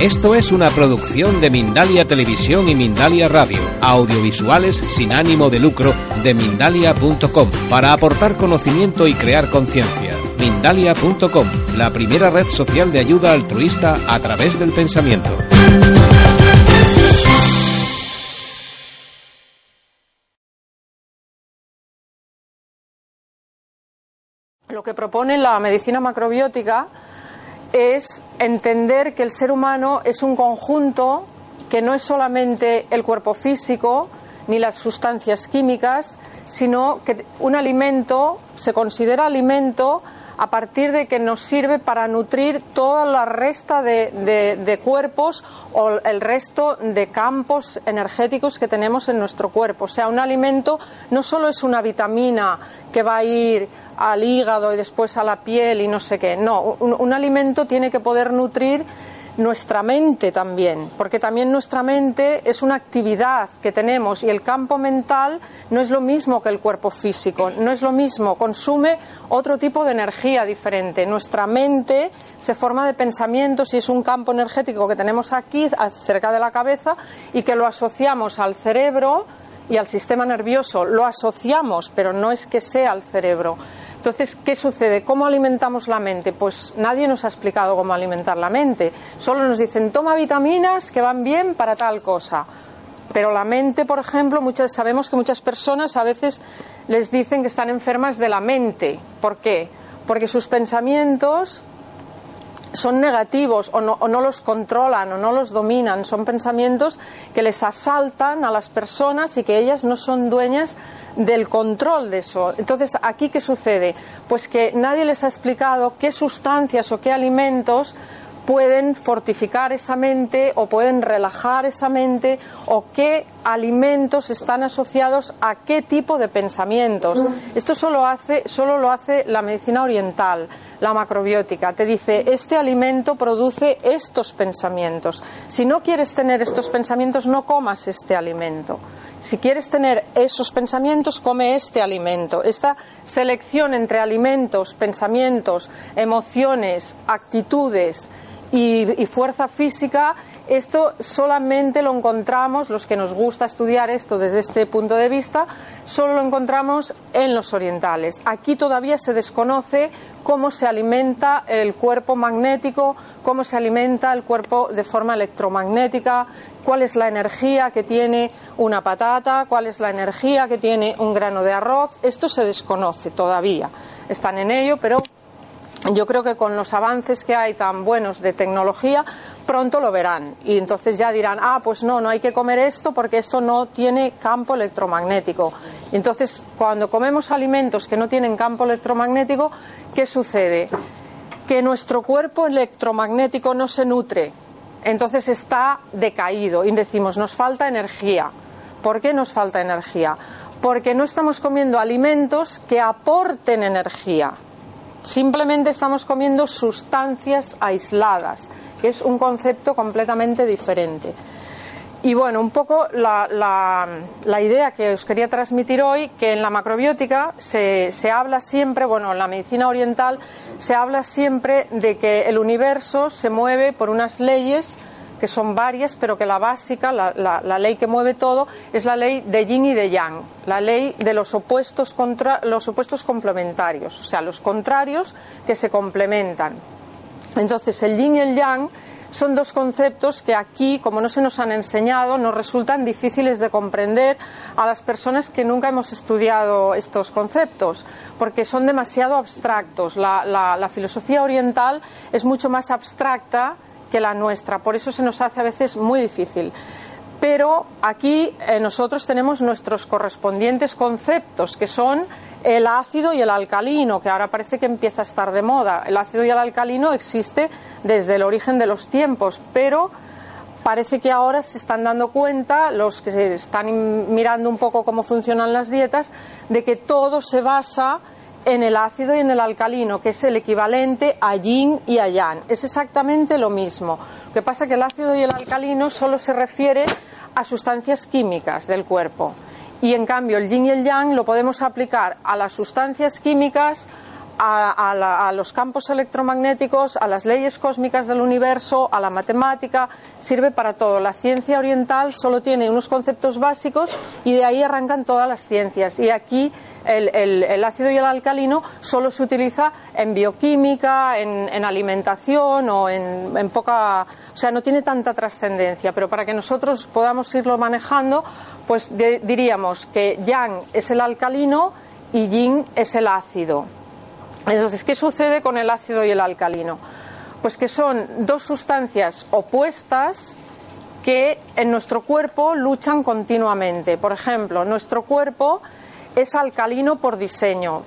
Esto es una producción de Mindalia Televisión y Mindalia Radio, audiovisuales sin ánimo de lucro de mindalia.com, para aportar conocimiento y crear conciencia. Mindalia.com, la primera red social de ayuda altruista a través del pensamiento. Lo que propone la medicina macrobiótica es entender que el ser humano es un conjunto que no es solamente el cuerpo físico ni las sustancias químicas, sino que un alimento se considera alimento a partir de que nos sirve para nutrir toda la resta de, de, cuerpos o el resto de campos energéticos que tenemos en nuestro cuerpo. O sea, un alimento no solo es una vitamina que va a ir al hígado y después a la piel y no sé qué. No, un, alimento tiene que poder nutrir nuestra mente también, porque también nuestra mente es una actividad que tenemos y el campo mental no es lo mismo que el cuerpo físico, no es lo mismo, consume otro tipo de energía diferente. Nuestra mente se forma de pensamientos y es un campo energético que tenemos aquí cerca de la cabeza y que lo asociamos al cerebro y al sistema nervioso, lo asociamos, pero no es que sea el cerebro. Entonces, ¿qué sucede? ¿Cómo alimentamos la mente? Pues nadie nos ha explicado cómo alimentar la mente. Solo nos dicen, toma vitaminas que van bien para tal cosa. Pero la mente, por ejemplo, muchas, sabemos que muchas personas a veces les dicen que están enfermas de la mente. ¿Por qué? Porque sus pensamientos son negativos o no, o no, los controlan o no los dominan, son pensamientos que les asaltan a las personas y que ellas no son dueñas del control de eso. Entonces, ¿aquí qué sucede? Pues que nadie les ha explicado qué sustancias o qué alimentos pueden fortificar esa mente o pueden relajar esa mente o qué alimentos están asociados a qué tipo de pensamientos. Esto solo, hace, solo lo hace la medicina oriental, la macrobiótica. Te dice, este alimento produce estos pensamientos. Si no quieres tener estos pensamientos, no comas este alimento. Si quieres tener esos pensamientos, come este alimento. Esta selección entre alimentos, pensamientos, emociones, actitudes, y, fuerza física, esto solamente lo encontramos, los que nos gusta estudiar esto desde este punto de vista, solo lo encontramos en los orientales. Aquí todavía se desconoce cómo se alimenta el cuerpo magnético, cómo se alimenta el cuerpo de forma electromagnética, cuál es la energía que tiene una patata, cuál es la energía que tiene un grano de arroz. Esto se desconoce todavía. Están en ello, pero yo creo que con los avances que hay tan buenos de tecnología, pronto lo verán. Y entonces ya dirán, ah, pues no, no hay que comer esto porque esto no tiene campo electromagnético. entonces, cuando comemos alimentos que no tienen campo electromagnético, ¿qué sucede? Que nuestro cuerpo electromagnético no se nutre. Entonces está decaído y decimos, nos falta energía. ¿Por qué nos falta energía? Porque no estamos comiendo alimentos que aporten energía. Simplemente estamos comiendo sustancias aisladas, que es un concepto completamente diferente. Y bueno, un poco la, idea que os quería transmitir hoy, que en la macrobiótica se, se, habla siempre, bueno, en la medicina oriental se habla siempre de que el universo se mueve por unas leyes que son varias, pero que la básica, la, ley que mueve todo, es la ley de yin y de yang, la ley de los opuestos, contra, los opuestos complementarios, o sea, los contrarios que se complementan. Entonces, el yin y el yang son dos conceptos que aquí, como no se nos han enseñado, nos resultan difíciles de comprender a las personas que nunca hemos estudiado estos conceptos, porque son demasiado abstractos. la filosofía oriental es mucho más abstracta que la nuestra. Por eso se nos hace a veces muy difícil. Pero aquí eh, nosotros tenemos nuestros correspondientes conceptos, que son el ácido y el alcalino, que ahora parece que empieza a estar de moda. El ácido y el alcalino existe desde el origen de los tiempos, pero parece que ahora se están dando cuenta, los que están mirando un poco cómo funcionan las dietas, de que todo se basa en el ácido y en el alcalino, que es el equivalente a yin y a yang. Es exactamente lo mismo. Lo que pasa es que el ácido y el alcalino solo se refiere a sustancias químicas del cuerpo. Y en cambio el yin y el yang lo podemos aplicar a las sustancias químicas, a, los campos electromagnéticos, a las leyes cósmicas del universo, a la matemática, sirve para todo. La ciencia oriental solo tiene unos conceptos básicos y de ahí arrancan todas las ciencias. Y aquí el, ácido y el alcalino solo se utiliza en bioquímica, en, alimentación o en, poca. O sea, no tiene tanta trascendencia, pero para que nosotros podamos irlo manejando, pues diríamos que yang es el alcalino y yin es el ácido. Entonces, ¿qué sucede con el ácido y el alcalino? Pues que son dos sustancias opuestas que en nuestro cuerpo luchan continuamente. Por ejemplo, nuestro cuerpo es alcalino por diseño.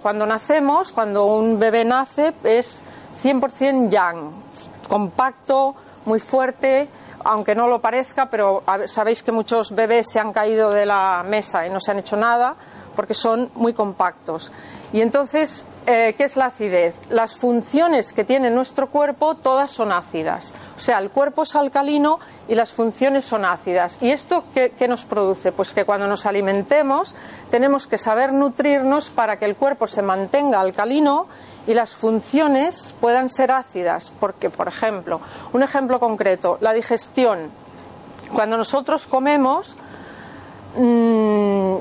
cuando nacemos, cuando un bebé nace, es 100% yang, compacto, muy fuerte, aunque no lo parezca, pero sabéis que muchos bebés se han caído de la mesa y no se han hecho nada porque son muy compactos. Y entonces, eh, ¿qué es la acidez? Las funciones que tiene nuestro cuerpo todas son ácidas. O sea, el cuerpo es alcalino y las funciones son ácidas. ¿Y esto qué, nos produce? Pues que cuando nos alimentemos tenemos que saber nutrirnos para que el cuerpo se mantenga alcalino y las funciones puedan ser ácidas. Porque, por ejemplo, un ejemplo concreto, la digestión. Cuando nosotros comemos, mmm,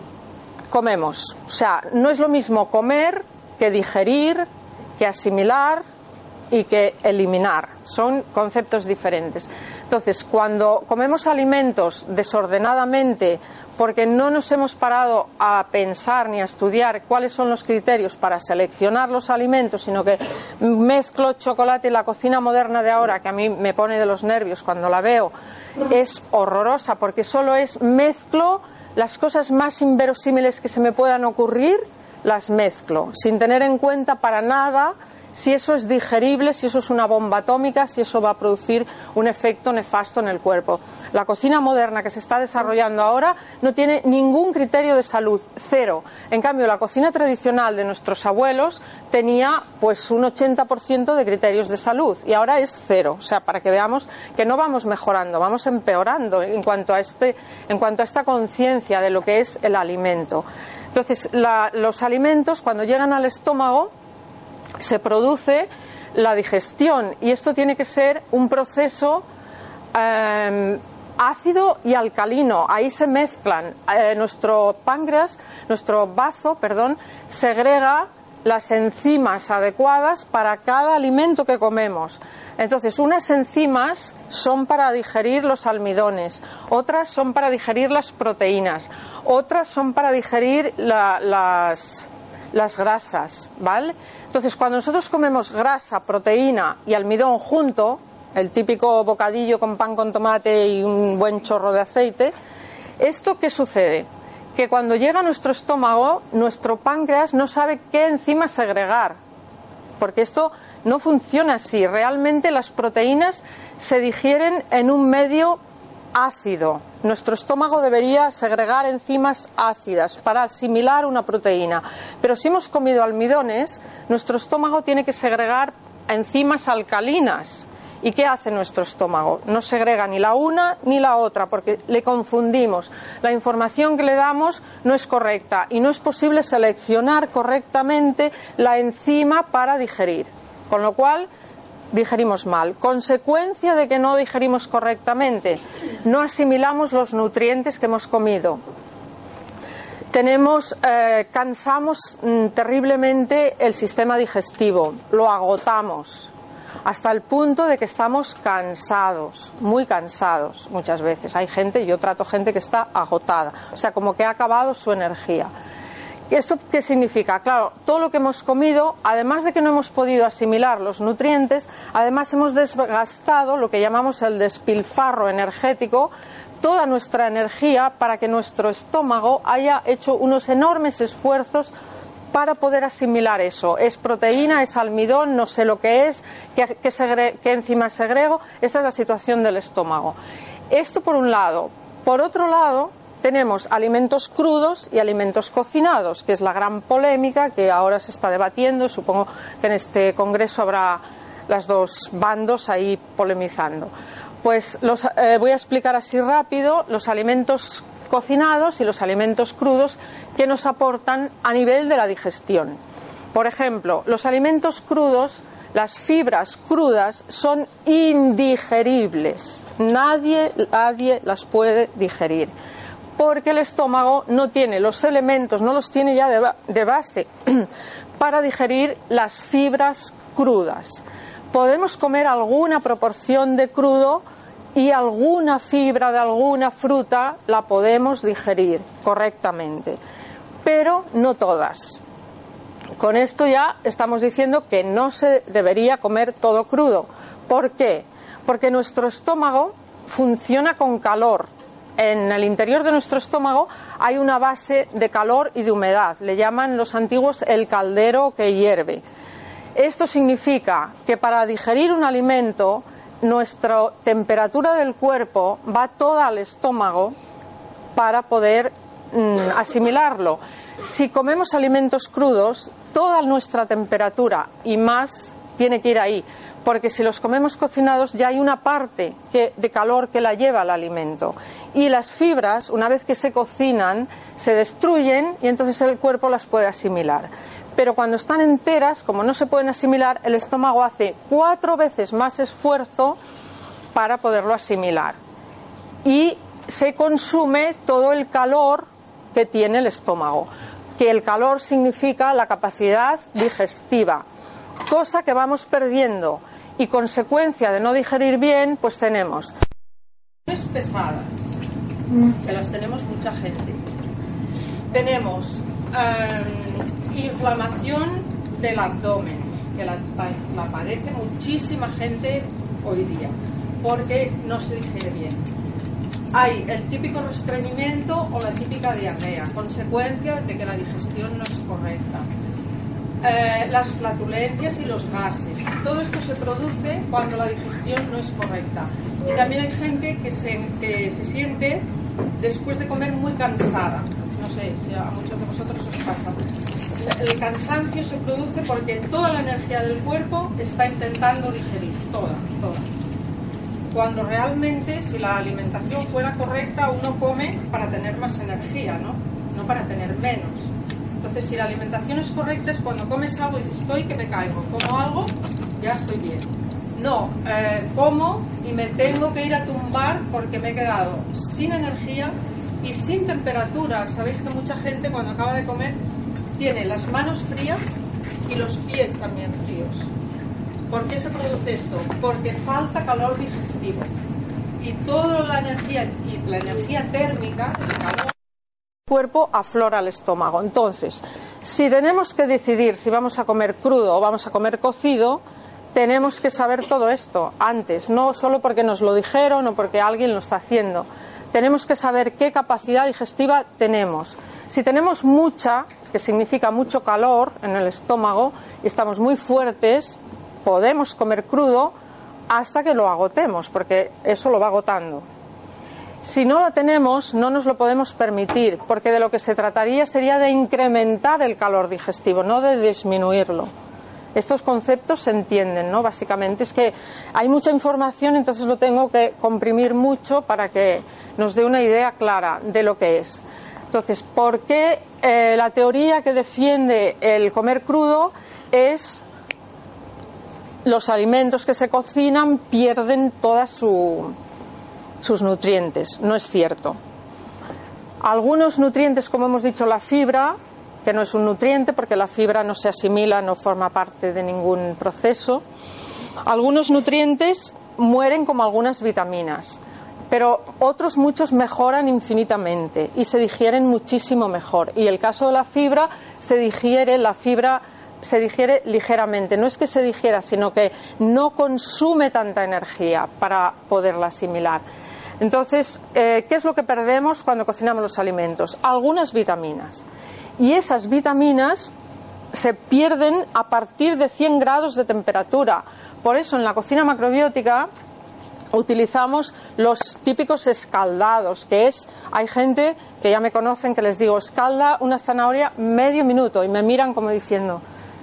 comemos. O sea, no es lo mismo comer que digerir, que asimilar y que eliminar. Son conceptos diferentes. Entonces, cuando comemos alimentos desordenadamente porque no nos hemos parado a pensar ni a estudiar cuáles son los criterios para seleccionar los alimentos, sino que mezclo chocolate y la cocina moderna de ahora, que a mí me pone de los nervios cuando la veo, es horrorosa porque solo es mezclo las cosas más inverosímiles que se me puedan ocurrir, las mezclo, sin tener en cuenta para nada si eso es digerible, si eso es una bomba atómica, si eso va a producir un efecto nefasto en el cuerpo. La cocina moderna que se está desarrollando ahora no tiene ningún criterio de salud, cero. En cambio, la cocina tradicional de nuestros abuelos tenía pues un 80% de criterios de salud y ahora es cero. O sea, para que veamos que no vamos mejorando, vamos empeorando en cuanto a, este, en cuanto a esta conciencia de lo que es el alimento. Entonces, los alimentos cuando llegan al estómago se produce la digestión y esto tiene que ser un proceso em, ácido y alcalino. Ahí se mezclan. Eh, nuestro páncreas, nuestro bazo, perdón, segrega las enzimas adecuadas para cada alimento que comemos. Entonces, unas enzimas son para digerir los almidones, otras son para digerir las proteínas, otras son para digerir las, las grasas, ¿vale? Entonces, cuando nosotros comemos grasa, proteína y almidón junto, el típico bocadillo con pan con tomate y un buen chorro de aceite, ¿esto qué sucede? Que cuando llega a nuestro estómago, nuestro páncreas no sabe qué enzimas segregar, porque esto no funciona así. Realmente las proteínas se digieren en un medio ácido. Nuestro estómago debería segregar enzimas ácidas para asimilar una proteína. Pero si hemos comido almidones, nuestro estómago tiene que segregar enzimas alcalinas. ¿Y qué hace nuestro estómago? No segrega ni la una ni la otra porque le confundimos. La información que le damos no es correcta y no es posible seleccionar correctamente la enzima para digerir. Con lo cual, digerimos mal. Consecuencia de que no digerimos correctamente, no asimilamos los nutrientes que hemos comido. Tenemos, eh, cansamos mm, terriblemente el sistema digestivo, lo agotamos hasta el punto de que estamos cansados, muy cansados muchas veces. Hay gente, yo trato gente que está agotada, o sea, como que ha acabado su energía. ¿Y esto qué significa? Claro, todo lo que hemos comido, además de que no hemos podido asimilar los nutrientes, además hemos desgastado lo que llamamos el despilfarro energético, toda nuestra energía para que nuestro estómago haya hecho unos enormes esfuerzos para poder asimilar eso. Es proteína, es almidón, no sé lo que es, qué, qué, enzima segrego. Esta es la situación del estómago. Esto por un lado. Por otro lado, tenemos alimentos crudos y alimentos cocinados, que es la gran polémica que ahora se está debatiendo. Supongo que en este congreso habrá las dos bandos ahí polemizando. Pues los, eh, voy a explicar así rápido los alimentos cocinados y los alimentos crudos que nos aportan a nivel de la digestión. Por ejemplo, los alimentos crudos, las fibras crudas son indigeribles. Nadie, nadie las puede digerir porque el estómago no tiene los elementos, no los tiene ya de, base para digerir las fibras crudas. Podemos comer alguna proporción de crudo y alguna fibra de alguna fruta la podemos digerir correctamente, pero no todas. Con esto ya estamos diciendo que no se debería comer todo crudo. ¿Por qué? Porque nuestro estómago funciona con calor. En el interior de nuestro estómago hay una base de calor y de humedad. Le llaman los antiguos el caldero que hierve. Esto significa que para digerir un alimento nuestra temperatura del cuerpo va toda al estómago para poder mm, asimilarlo. Si comemos alimentos crudos, toda nuestra temperatura y más tiene que ir ahí, porque si los comemos cocinados ya hay una parte de calor que la lleva al alimento. Y las fibras, una vez que se cocinan, se destruyen y entonces el cuerpo las puede asimilar pero cuando están enteras, como no se pueden asimilar, el estómago hace cuatro veces más esfuerzo para poderlo asimilar. Y se consume todo el calor que tiene el estómago, que el calor significa la capacidad digestiva, cosa que vamos perdiendo y consecuencia de no digerir bien, pues tenemos pesadas, que las tenemos mucha gente. Tenemos Em, inflamación del abdomen, que la, padece muchísima gente hoy día, porque no se digiere bien. Hay el típico restreñimiento o la típica diarrea, consecuencia de que la digestión no es correcta. Eh, las flatulencias y los gases. Todo esto se produce cuando la digestión no es correcta. Y también hay gente que se, que se siente después de comer muy cansada no sé si a muchos de vosotros os pasa. El cansancio se produce porque toda la energía del cuerpo está intentando digerir, toda, toda. Cuando realmente, si la alimentación fuera correcta, uno come para tener más energía, ¿no? No para tener menos. Entonces, si la alimentación es correcta, es cuando comes algo y dices, estoy que me caigo, como algo, ya estoy bien. No, eh, como y me tengo que ir a tumbar porque me he quedado sin energía y sin temperatura. Sabéis que mucha gente cuando acaba de comer tiene las manos frías y los pies también fríos. ¿Por qué se produce esto? Porque falta calor digestivo. Y toda la energía y la energía térmica, el calor, cuerpo aflora al estómago. Entonces, si tenemos que decidir si vamos a comer crudo o vamos a comer cocido, tenemos que saber todo esto antes, no solo porque nos lo dijeron o porque alguien lo está haciendo tenemos que saber qué capacidad digestiva tenemos. Si tenemos mucha, que significa mucho calor en el estómago, y estamos muy fuertes, podemos comer crudo hasta que lo agotemos, porque eso lo va agotando. Si no lo tenemos, no nos lo podemos permitir, porque de lo que se trataría sería de incrementar el calor digestivo, no de disminuirlo. Estos conceptos se entienden, ¿no? Básicamente es que hay mucha información, entonces lo tengo que comprimir mucho para que nos dé una idea clara de lo que es. Entonces, ¿por qué eh, la teoría que defiende el comer crudo es los alimentos que se cocinan pierden todos sus nutrientes? No es cierto. Algunos nutrientes, como hemos dicho, la fibra, que no es un nutriente porque la fibra no se asimila, no forma parte de ningún proceso. Algunos nutrientes mueren como algunas vitaminas pero otros muchos mejoran infinitamente y se digieren muchísimo mejor. Y el caso de la fibra, se digiere, la fibra se digiere ligeramente. No es que se digiera, sino que no consume tanta energía para poderla asimilar. Entonces, eh, ¿qué es lo que perdemos cuando cocinamos los alimentos? Algunas vitaminas. Y esas vitaminas se pierden a partir de 100 grados de temperatura. Por eso en la cocina macrobiótica utilizamos los típicos escaldados, que es, hay gente que ya me conocen que les digo, escalda una zanahoria medio minuto y me miran como diciendo,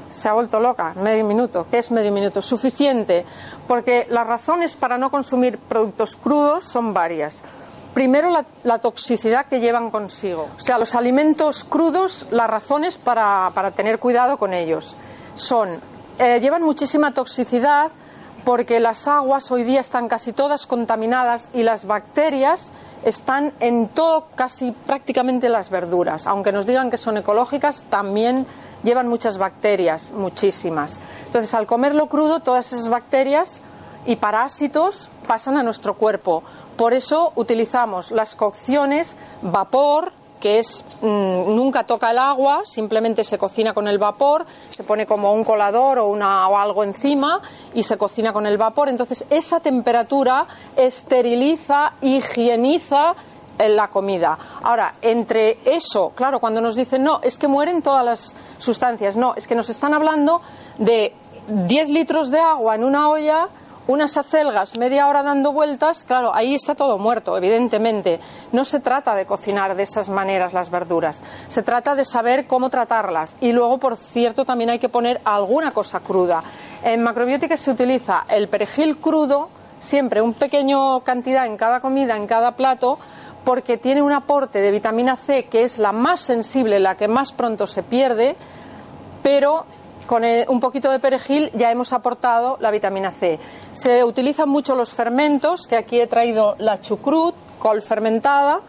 se ha vuelto loca, medio minuto. ¿Qué es medio minuto? Suficiente, porque las razones para no consumir productos crudos son varias. Primero, la, toxicidad que llevan consigo. O sea, los alimentos crudos, las razones para, tener cuidado con ellos son, eh, llevan muchísima toxicidad, porque las aguas hoy día están casi todas contaminadas y las bacterias están en todo, casi prácticamente las verduras. Aunque nos digan que son ecológicas, también llevan muchas bacterias, muchísimas. Entonces, al comerlo crudo, todas esas bacterias y parásitos pasan a nuestro cuerpo. Por eso utilizamos las cocciones, vapor, que es mm, nunca toca el agua, simplemente se cocina con el vapor, se pone como un colador o, una, o algo encima y se cocina con el vapor. Entonces esa temperatura esteriliza, higieniza la comida. Ahora, entre eso, claro, cuando nos dicen no, es que mueren todas las sustancias, no, es que nos están hablando de 10 litros de agua en una olla unas acelgas media hora dando vueltas, claro, ahí está todo muerto, evidentemente. No se trata de cocinar de esas maneras las verduras, se trata de saber cómo tratarlas. Y luego, por cierto, también hay que poner alguna cosa cruda. En macrobiótica se utiliza el perejil crudo, siempre un pequeño cantidad en cada comida, en cada plato, porque tiene un aporte de vitamina C que es la más sensible, la que más pronto se pierde, pero con un poquito de perejil ya hemos aportado la vitamina C. Se utilizan mucho los fermentos, que aquí he traído la chucrut, col fermentada,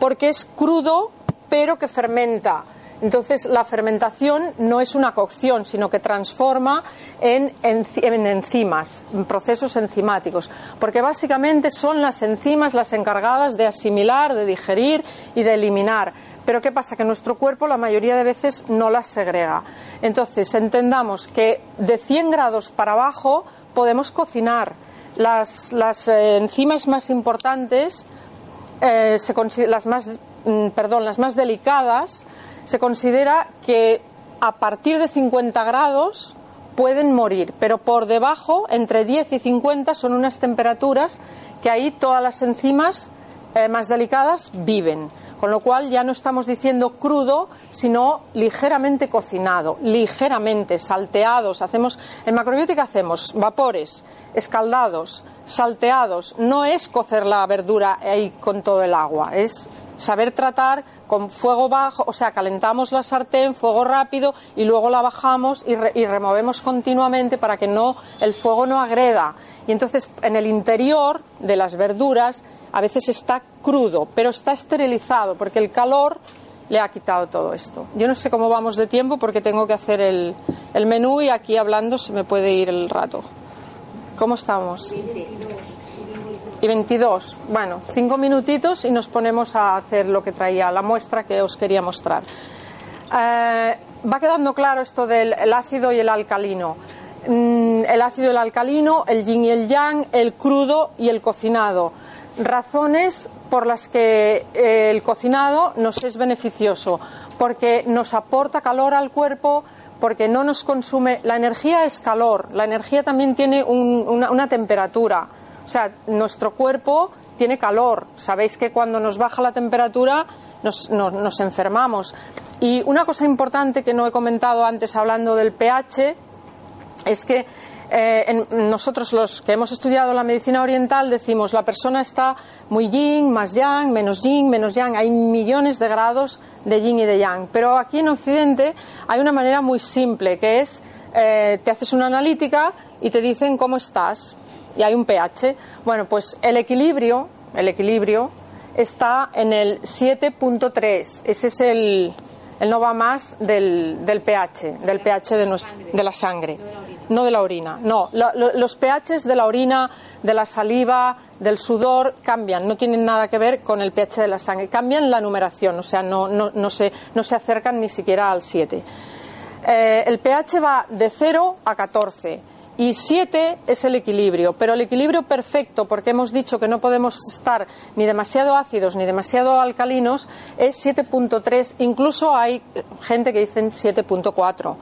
porque es crudo pero que fermenta. Entonces, la fermentación no es una cocción, sino que transforma en, en, enzimas, en procesos enzimáticos, porque básicamente son las enzimas las encargadas de asimilar, de digerir y de eliminar. Pero ¿qué pasa? Que nuestro cuerpo la mayoría de veces no las segrega. Entonces, entendamos que de 100 grados para abajo podemos cocinar. Las, eh, enzimas más importantes, eh, las, más, mm, perdón, las más delicadas, se considera que a partir de 50 grados pueden morir, pero por debajo, entre 10 y 50, son unas temperaturas que ahí todas las enzimas eh, más delicadas viven. Con lo cual ya no estamos diciendo crudo, sino ligeramente cocinado, ligeramente salteados. Hacemos en macrobiótica hacemos vapores, escaldados, salteados. No es cocer la verdura ahí con todo el agua, es saber tratar con fuego bajo, o sea, calentamos la sartén, fuego rápido y luego la bajamos y, y removemos continuamente para que no el fuego no agreda. Y entonces en el interior de las verduras a veces está crudo, pero está esterilizado porque el calor le ha quitado todo esto. Yo no sé cómo vamos de tiempo porque tengo que hacer el, el menú y aquí hablando se me puede ir el rato. ¿Cómo estamos? Y 22. Bueno, cinco minutitos y nos ponemos a hacer lo que traía la muestra que os quería mostrar. Eh, va quedando claro esto del ácido y el alcalino. Mm, el ácido y el alcalino, el yin y el yang, el crudo y el cocinado razones por las que eh, el cocinado nos es beneficioso, porque nos aporta calor al cuerpo, porque no nos consume. La energía es calor, la energía también tiene una, temperatura. O sea, nuestro cuerpo tiene calor. Sabéis que cuando nos baja la temperatura nos, enfermamos. Y una cosa importante que no he comentado antes hablando del pH es que eh, nosotros los que hemos estudiado la medicina oriental decimos la persona está muy yin, más yang, menos yin, menos yang. Hay millones de grados de yin y de yang. Pero aquí en Occidente hay una manera muy simple que es eh, te haces una analítica y te dicen cómo estás y hay un pH. Bueno, pues el equilibrio, el equilibrio está en el 7.3. Ese es el, el no va más del, del pH, del pH de, de la sangre no de la orina. No, los pHs de la orina, de la saliva, del sudor cambian, no tienen nada que ver con el pH de la sangre. Cambian la numeración, o sea, no, no, no, se, no se acercan ni siquiera al 7. Eh, el pH va de 0 a 14 y 7 es el equilibrio, pero el equilibrio perfecto, porque hemos dicho que no podemos estar ni demasiado ácidos ni demasiado alcalinos, es 7.3, incluso hay gente que dicen 7.4,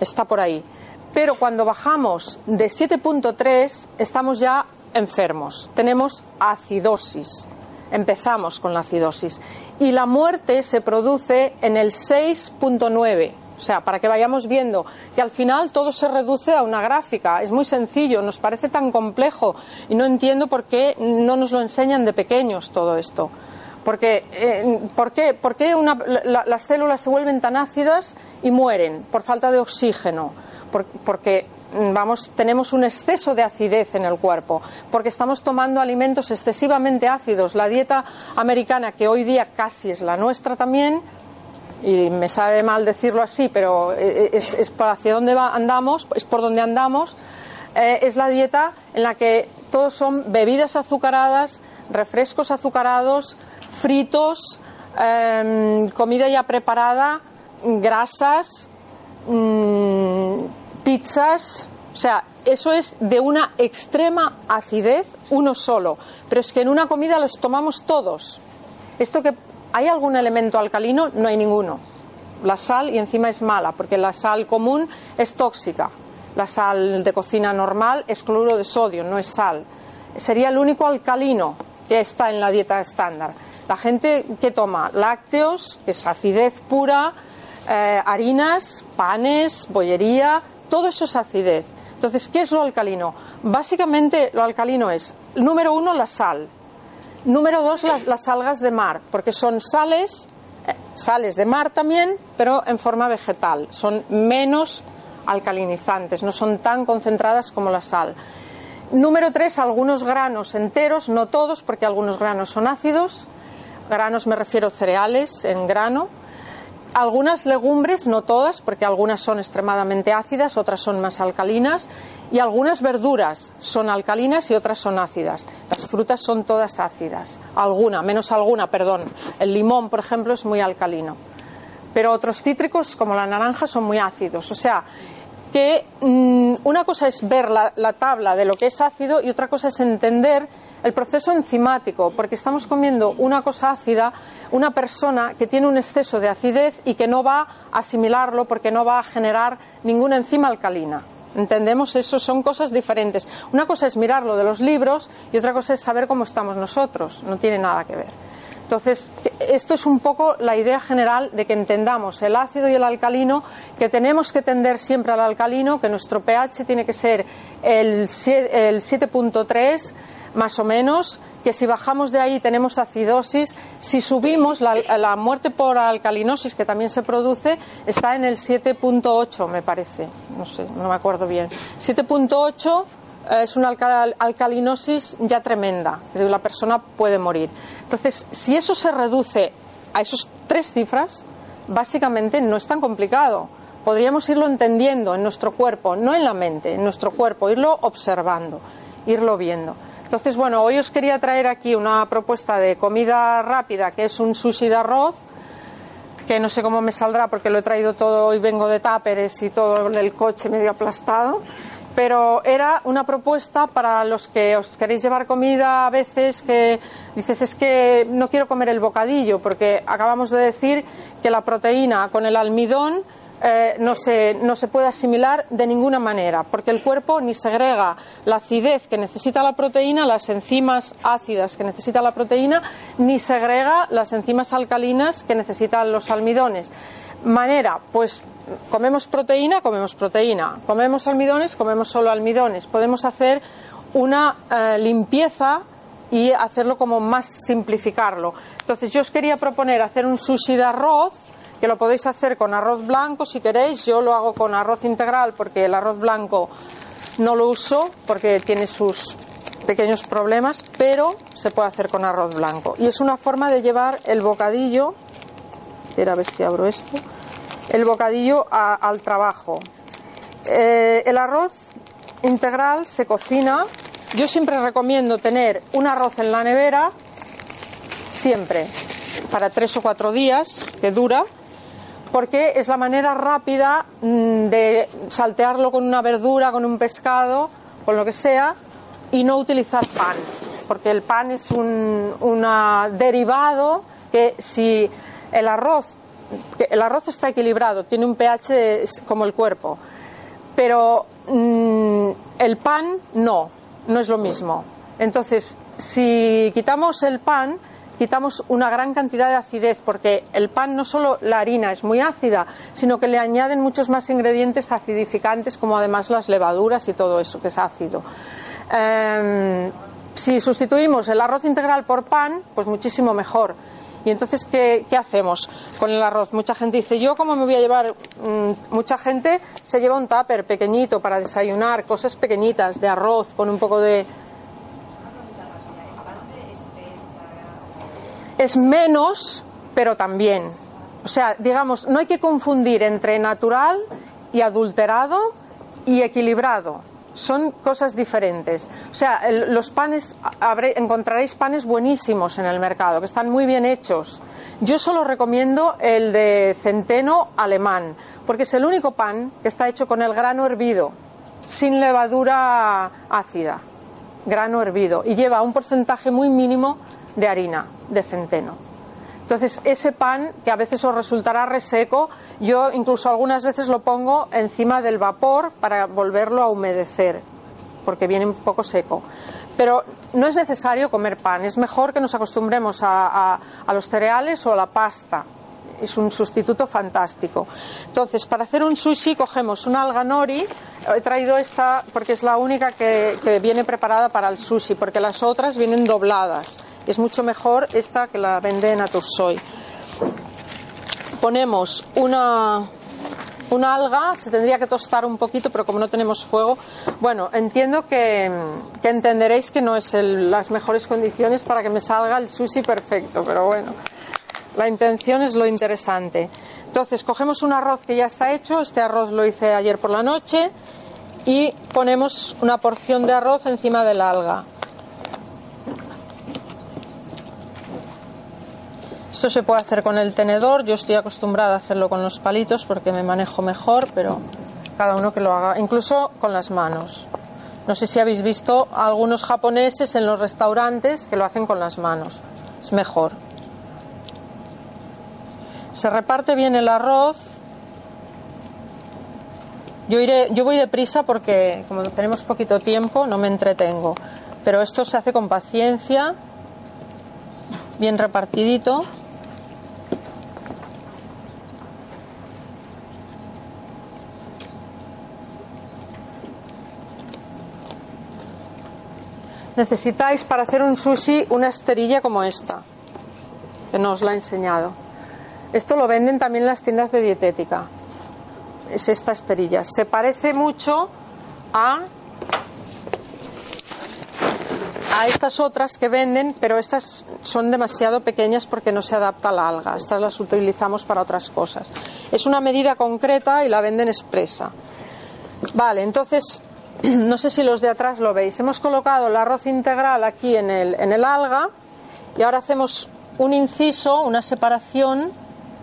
está por ahí. Pero cuando bajamos de 7.3 estamos ya enfermos, tenemos acidosis, empezamos con la acidosis. Y la muerte se produce en el 6.9 o sea, para que vayamos viendo que al final todo se reduce a una gráfica. Es muy sencillo, nos parece tan complejo y no entiendo por qué no nos lo enseñan de pequeños todo esto. Porque, eh, ¿Por qué, las células se vuelven tan ácidas y mueren? Por falta de oxígeno. porque mm, vamos, tenemos un exceso de acidez en el cuerpo, porque estamos tomando alimentos excesivamente ácidos. La dieta americana, que hoy día casi es la nuestra también, y me sabe mal decirlo así, pero eh, es, es por hacia dónde andamos, es por donde andamos, eh, es la dieta en la que todos son bebidas azucaradas, refrescos azucarados, fritos, em, comida ya preparada, grasas, mm, pizzas, o sea, eso es de una extrema acidez uno solo, pero es que en una comida los tomamos todos. Esto que ¿Hay algún elemento alcalino? No hay ninguno. La sal y encima es mala, porque la sal común es tóxica. La sal de cocina normal es cloruro de sodio, no es sal. Sería el único alcalino que está en la dieta estándar. La gente que toma lácteos, que es acidez pura, eh, harinas, panes, bollería, todo eso es acidez. Entonces, ¿qué es lo alcalino? Básicamente lo alcalino es, número uno, la sal. Número dos, las, algas de mar, porque son sales, eh, sales de mar también, pero en forma vegetal. Son menos alcalinizantes, no son tan concentradas como la sal. Número tres, algunos granos enteros, no todos, porque algunos granos son ácidos. Granos me refiero cereales en grano algunas legumbres, no todas, porque algunas son extremadamente ácidas, otras son más alcalinas, y algunas verduras son alcalinas y otras son ácidas. Las frutas son todas ácidas, alguna, menos alguna, perdón. El limón, por ejemplo, es muy alcalino. Pero otros cítricos, como la naranja, son muy ácidos. O sea, que mm, una cosa es ver la tabla de lo que es ácido y otra cosa es entender el proceso enzimático, porque estamos comiendo una cosa ácida, una persona que tiene un exceso de acidez y que no va a asimilarlo porque no va a generar ninguna enzima alcalina. ¿Entendemos? Eso son cosas diferentes. Una cosa es mirarlo de los libros y otra cosa es saber cómo estamos nosotros. No tiene nada que ver. Entonces, esto es un poco la idea general de que entendamos el ácido y el alcalino, que tenemos que tender siempre al alcalino, que nuestro pH tiene que ser el 7.3 más o menos, que si bajamos de ahí tenemos acidosis, si subimos la, muerte por alcalinosis que también se produce está en el 7.8 me parece, no sé, no me acuerdo bien. 7.8 eh, es una alcalinosis ya tremenda, la persona puede morir. Entonces, si eso se reduce a esos tres cifras, básicamente no es tan complicado. Podríamos irlo entendiendo en nuestro cuerpo, no en la mente, en nuestro cuerpo, irlo observando, irlo viendo. Entonces, bueno, hoy os quería traer aquí una propuesta de comida rápida, que es un sushi de arroz, que no sé cómo me saldrá porque lo he traído todo, hoy vengo de táperes y todo el coche medio aplastado, pero era una propuesta para los que os queréis llevar comida a veces que dices es que no quiero comer el bocadillo, porque acabamos de decir que la proteína con el almidón eh, no, se, no se puede asimilar de ninguna manera, porque el cuerpo ni segrega la acidez que necesita la proteína, las enzimas ácidas que necesita la proteína, ni segrega las enzimas alcalinas que necesitan los almidones. Manera, pues comemos proteína, comemos proteína, comemos almidones, comemos solo almidones. Podemos hacer una eh, limpieza y hacerlo como más simplificarlo. Entonces yo os quería proponer hacer un sushi de arroz que lo podéis hacer con arroz blanco si queréis. Yo lo hago con arroz integral porque el arroz blanco no lo uso porque tiene sus pequeños problemas, pero se puede hacer con arroz blanco. Y es una forma de llevar el bocadillo, a ver si abro esto, el bocadillo al trabajo. Eh, el arroz integral se cocina. Yo siempre recomiendo tener un arroz en la nevera, siempre, para tres o cuatro días que dura, porque es la manera rápida mm, de saltearlo con una verdura, con un pescado, con lo que sea, y no utilizar pan, porque el pan es un una derivado que si el arroz, el arroz está equilibrado, tiene un pH como el cuerpo, pero mm, el pan no, no es lo mismo. Entonces, si quitamos el pan, quitamos una gran cantidad de acidez, porque el pan no solo la harina es muy ácida, sino que le añaden muchos más ingredientes acidificantes, como además las levaduras y todo eso que es ácido. Em, si sustituimos el arroz integral por pan, pues muchísimo mejor. Y entonces, ¿qué, hacemos con el arroz? Mucha gente dice, ¿yo cómo me voy a llevar? Mm, mucha gente se lleva un tupper pequeñito para desayunar, cosas pequeñitas de arroz con un poco de... Es menos, pero también. O sea, digamos, no hay que confundir entre natural y adulterado y equilibrado son cosas diferentes. O sea, los panes, encontraréis panes buenísimos en el mercado, que están muy bien hechos. Yo solo recomiendo el de centeno alemán, porque es el único pan que está hecho con el grano hervido, sin levadura ácida, grano hervido, y lleva un porcentaje muy mínimo de harina de centeno. Entonces, ese pan, que a veces os resultará reseco, yo incluso algunas veces lo pongo encima del vapor para volverlo a humedecer, porque viene un poco seco. Pero no es necesario comer pan, es mejor que nos acostumbremos a, los cereales o a la pasta. Es un sustituto fantástico. Entonces, para hacer un sushi cogemos una alga nori. He traído esta porque es la única que, que viene preparada para el sushi, porque las otras vienen dobladas es mucho mejor esta que la vende Natursoy. Ponemos una, una alga, se tendría que tostar un poquito, pero como no tenemos fuego, bueno, entiendo que, entenderéis que no es las mejores condiciones para que me salga el sushi perfecto, pero bueno, la intención es lo interesante. Entonces, cogemos un arroz que ya está hecho, este arroz lo hice ayer por la noche, y ponemos una porción de arroz encima del alga. Esto se puede hacer con el tenedor, yo estoy acostumbrada a hacerlo con los palitos porque me manejo mejor, pero cada uno que lo haga, incluso con las manos. No sé si habéis visto algunos japoneses en los restaurantes que lo hacen con las manos. Es mejor. Se reparte bien el arroz. Yo, iré, yo voy deprisa porque como tenemos poquito tiempo no me entretengo. Pero esto se hace con paciencia, bien repartidito. Necesitáis para hacer un sushi una esterilla como esta, que no os la he enseñado. Esto lo venden también en las tiendas de dietética. Es esta esterilla. Se parece mucho a a estas otras que venden, pero estas son demasiado pequeñas porque no se adapta a la alga. Estas las utilizamos para otras cosas. Es una medida concreta y la venden expresa. Vale, entonces no sé si los de atrás lo veis. Hemos colocado el arroz integral aquí en el, en el alga y ahora hacemos un inciso, una separación,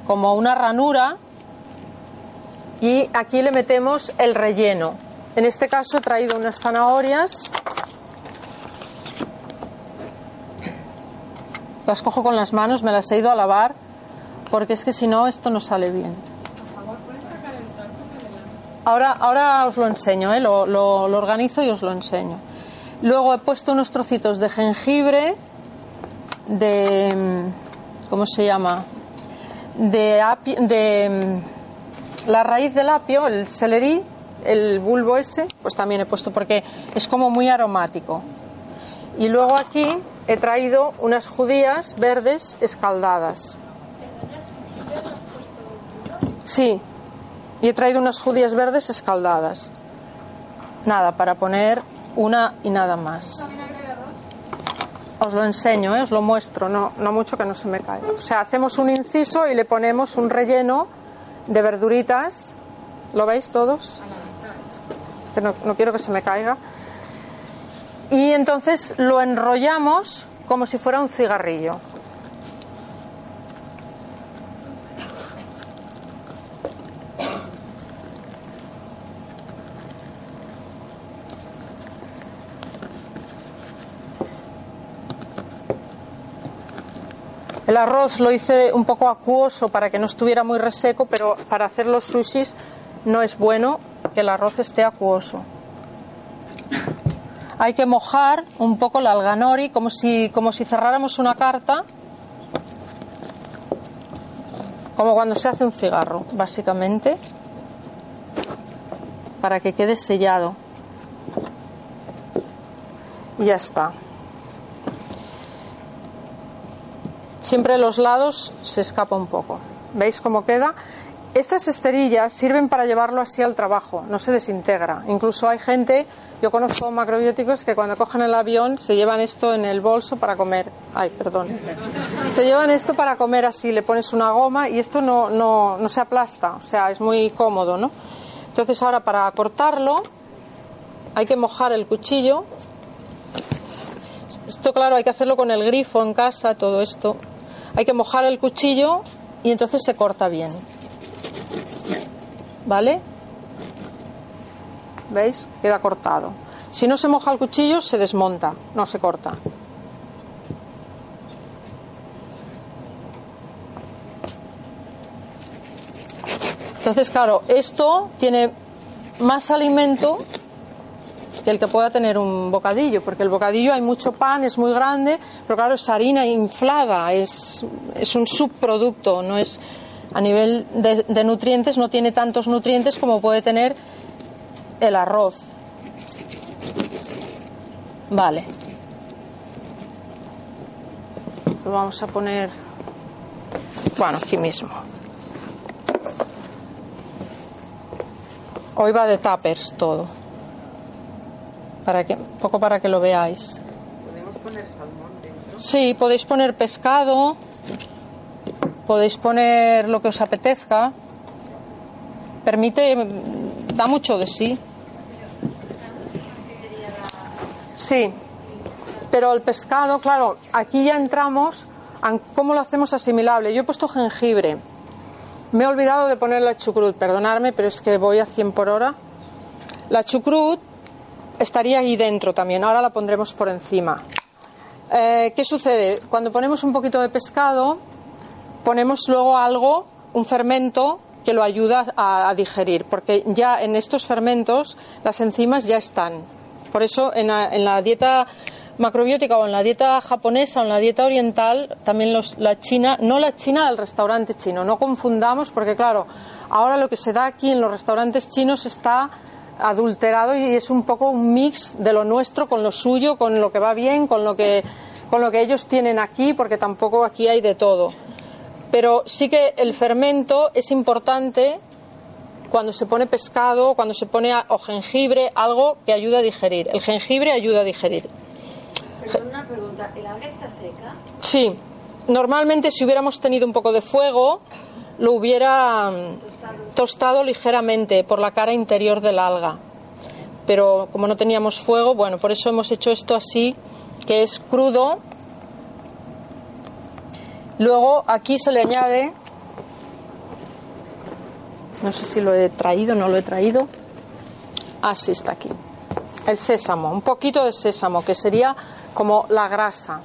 como una ranura, y aquí le metemos el relleno. En este caso he traído unas zanahorias. Las cojo con las manos, me las he ido a lavar, porque es que si no esto no sale bien. Ahora, ahora os lo enseño, ¿eh? lo, lo, organizo y os lo enseño. Luego he puesto unos trocitos de jengibre, de. ¿Cómo se llama? De, de la raíz del apio, el celerí, el bulbo ese, pues también he puesto porque es como muy aromático. Y luego aquí he traído unas judías verdes escaldadas. Sí, y he traído unas judías verdes escaldadas. Nada, para poner una y nada más. Os lo enseño, ¿eh? os lo muestro, no, no mucho que no se me caiga. O sea, hacemos un inciso y le ponemos un relleno de verduritas. ¿Lo veis todos? Que no, no quiero que se me caiga. Y entonces lo enrollamos como si fuera un cigarrillo. El arroz lo hice un poco acuoso para que no estuviera muy reseco, pero para hacer los sushis no es bueno que el arroz esté acuoso. Hay que mojar un poco la alganori como si, como si cerráramos una carta, como cuando se hace un cigarro, básicamente, para que quede sellado. Y ya está. Siempre los lados se escapa un poco. ¿Veis cómo queda? Estas esterillas sirven para llevarlo así al trabajo, no se desintegra. Incluso hay gente, yo conozco macrobióticos que cuando cogen el avión se llevan esto en el bolso para comer. Ay, perdón. Se llevan esto para comer así, le pones una goma y esto no, no, no se aplasta, o sea, es muy cómodo, ¿no? Entonces ahora para cortarlo hay que mojar el cuchillo. Esto claro, hay que hacerlo con el grifo en casa, todo esto. Hay que mojar el cuchillo y entonces se corta bien. ¿Vale? ¿Veis? Queda cortado. Si no se moja el cuchillo, se desmonta, no se corta. Entonces, claro, esto tiene más alimento que el que pueda tener un bocadillo, porque el bocadillo hay mucho pan, es muy grande, pero claro, es harina inflada, es, es un subproducto, no es a nivel de, de nutrientes, no tiene tantos nutrientes como puede tener el arroz. Vale. Lo vamos a poner, bueno, aquí mismo. Hoy va de tuppers todo. Para que, poco para que lo veáis. ¿Podemos poner salmón dentro? Sí, podéis poner pescado, podéis poner lo que os apetezca. Permite, da mucho de sí. Sí, pero el pescado, claro, aquí ya entramos a cómo lo hacemos asimilable. Yo he puesto jengibre. Me he olvidado de poner la chucrut, perdonadme, pero es que voy a 100 por hora. La chucrut estaría ahí dentro también, ahora la pondremos por encima. Eh, ¿Qué sucede? Cuando ponemos un poquito de pescado, ponemos luego algo, un fermento que lo ayuda a, digerir, porque ya en estos fermentos las enzimas ya están. Por eso en la, en la dieta macrobiótica o en la dieta japonesa o en la dieta oriental, también los, la china, no la china del restaurante chino, no confundamos porque claro, ahora lo que se da aquí en los restaurantes chinos está adulterado y es un poco un mix de lo nuestro con lo suyo, con lo que va bien, con lo que, con lo que ellos tienen aquí, porque tampoco aquí hay de todo. Pero sí que el fermento es importante cuando se pone pescado, cuando se pone o jengibre, algo que ayuda a digerir. El jengibre ayuda a digerir. Perdón, una pregunta. ¿El alga está seca? Sí, normalmente si hubiéramos tenido un poco de fuego, lo hubiera mm, tostado ligeramente por la cara interior del alga. Pero como no teníamos fuego, bueno, por eso hemos hecho esto así, que es crudo. Luego aquí se le añade, no sé si lo he traído, no lo he traído. Ah, sí, está aquí. El sésamo, un poquito de sésamo, que sería como la grasa.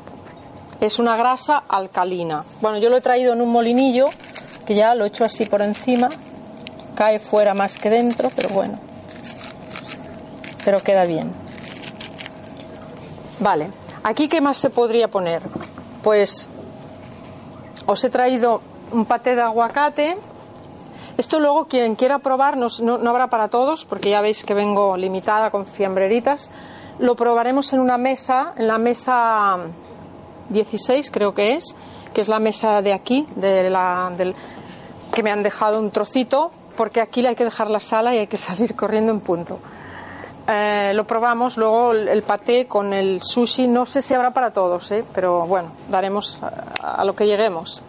Es una grasa alcalina. Bueno, yo lo he traído en un molinillo, que ya lo he hecho así por encima. Cae fuera más que dentro, pero bueno. Pero queda bien. Vale, aquí qué más se podría poner? Pues os he traído un paté de aguacate. Esto luego quien quiera probar, no, no habrá para todos, porque ya veis que vengo limitada con fiambreritas lo probaremos en una mesa, en la mesa 16 creo que es, que es la mesa de aquí, de la, del, que me han dejado un trocito, porque aquí hay que dejar la sala y hay que salir corriendo en punto. Eh, lo probamos, luego el, el, paté con el sushi, no sé si habrá para todos, ¿eh? pero bueno, daremos a, lo que lleguemos.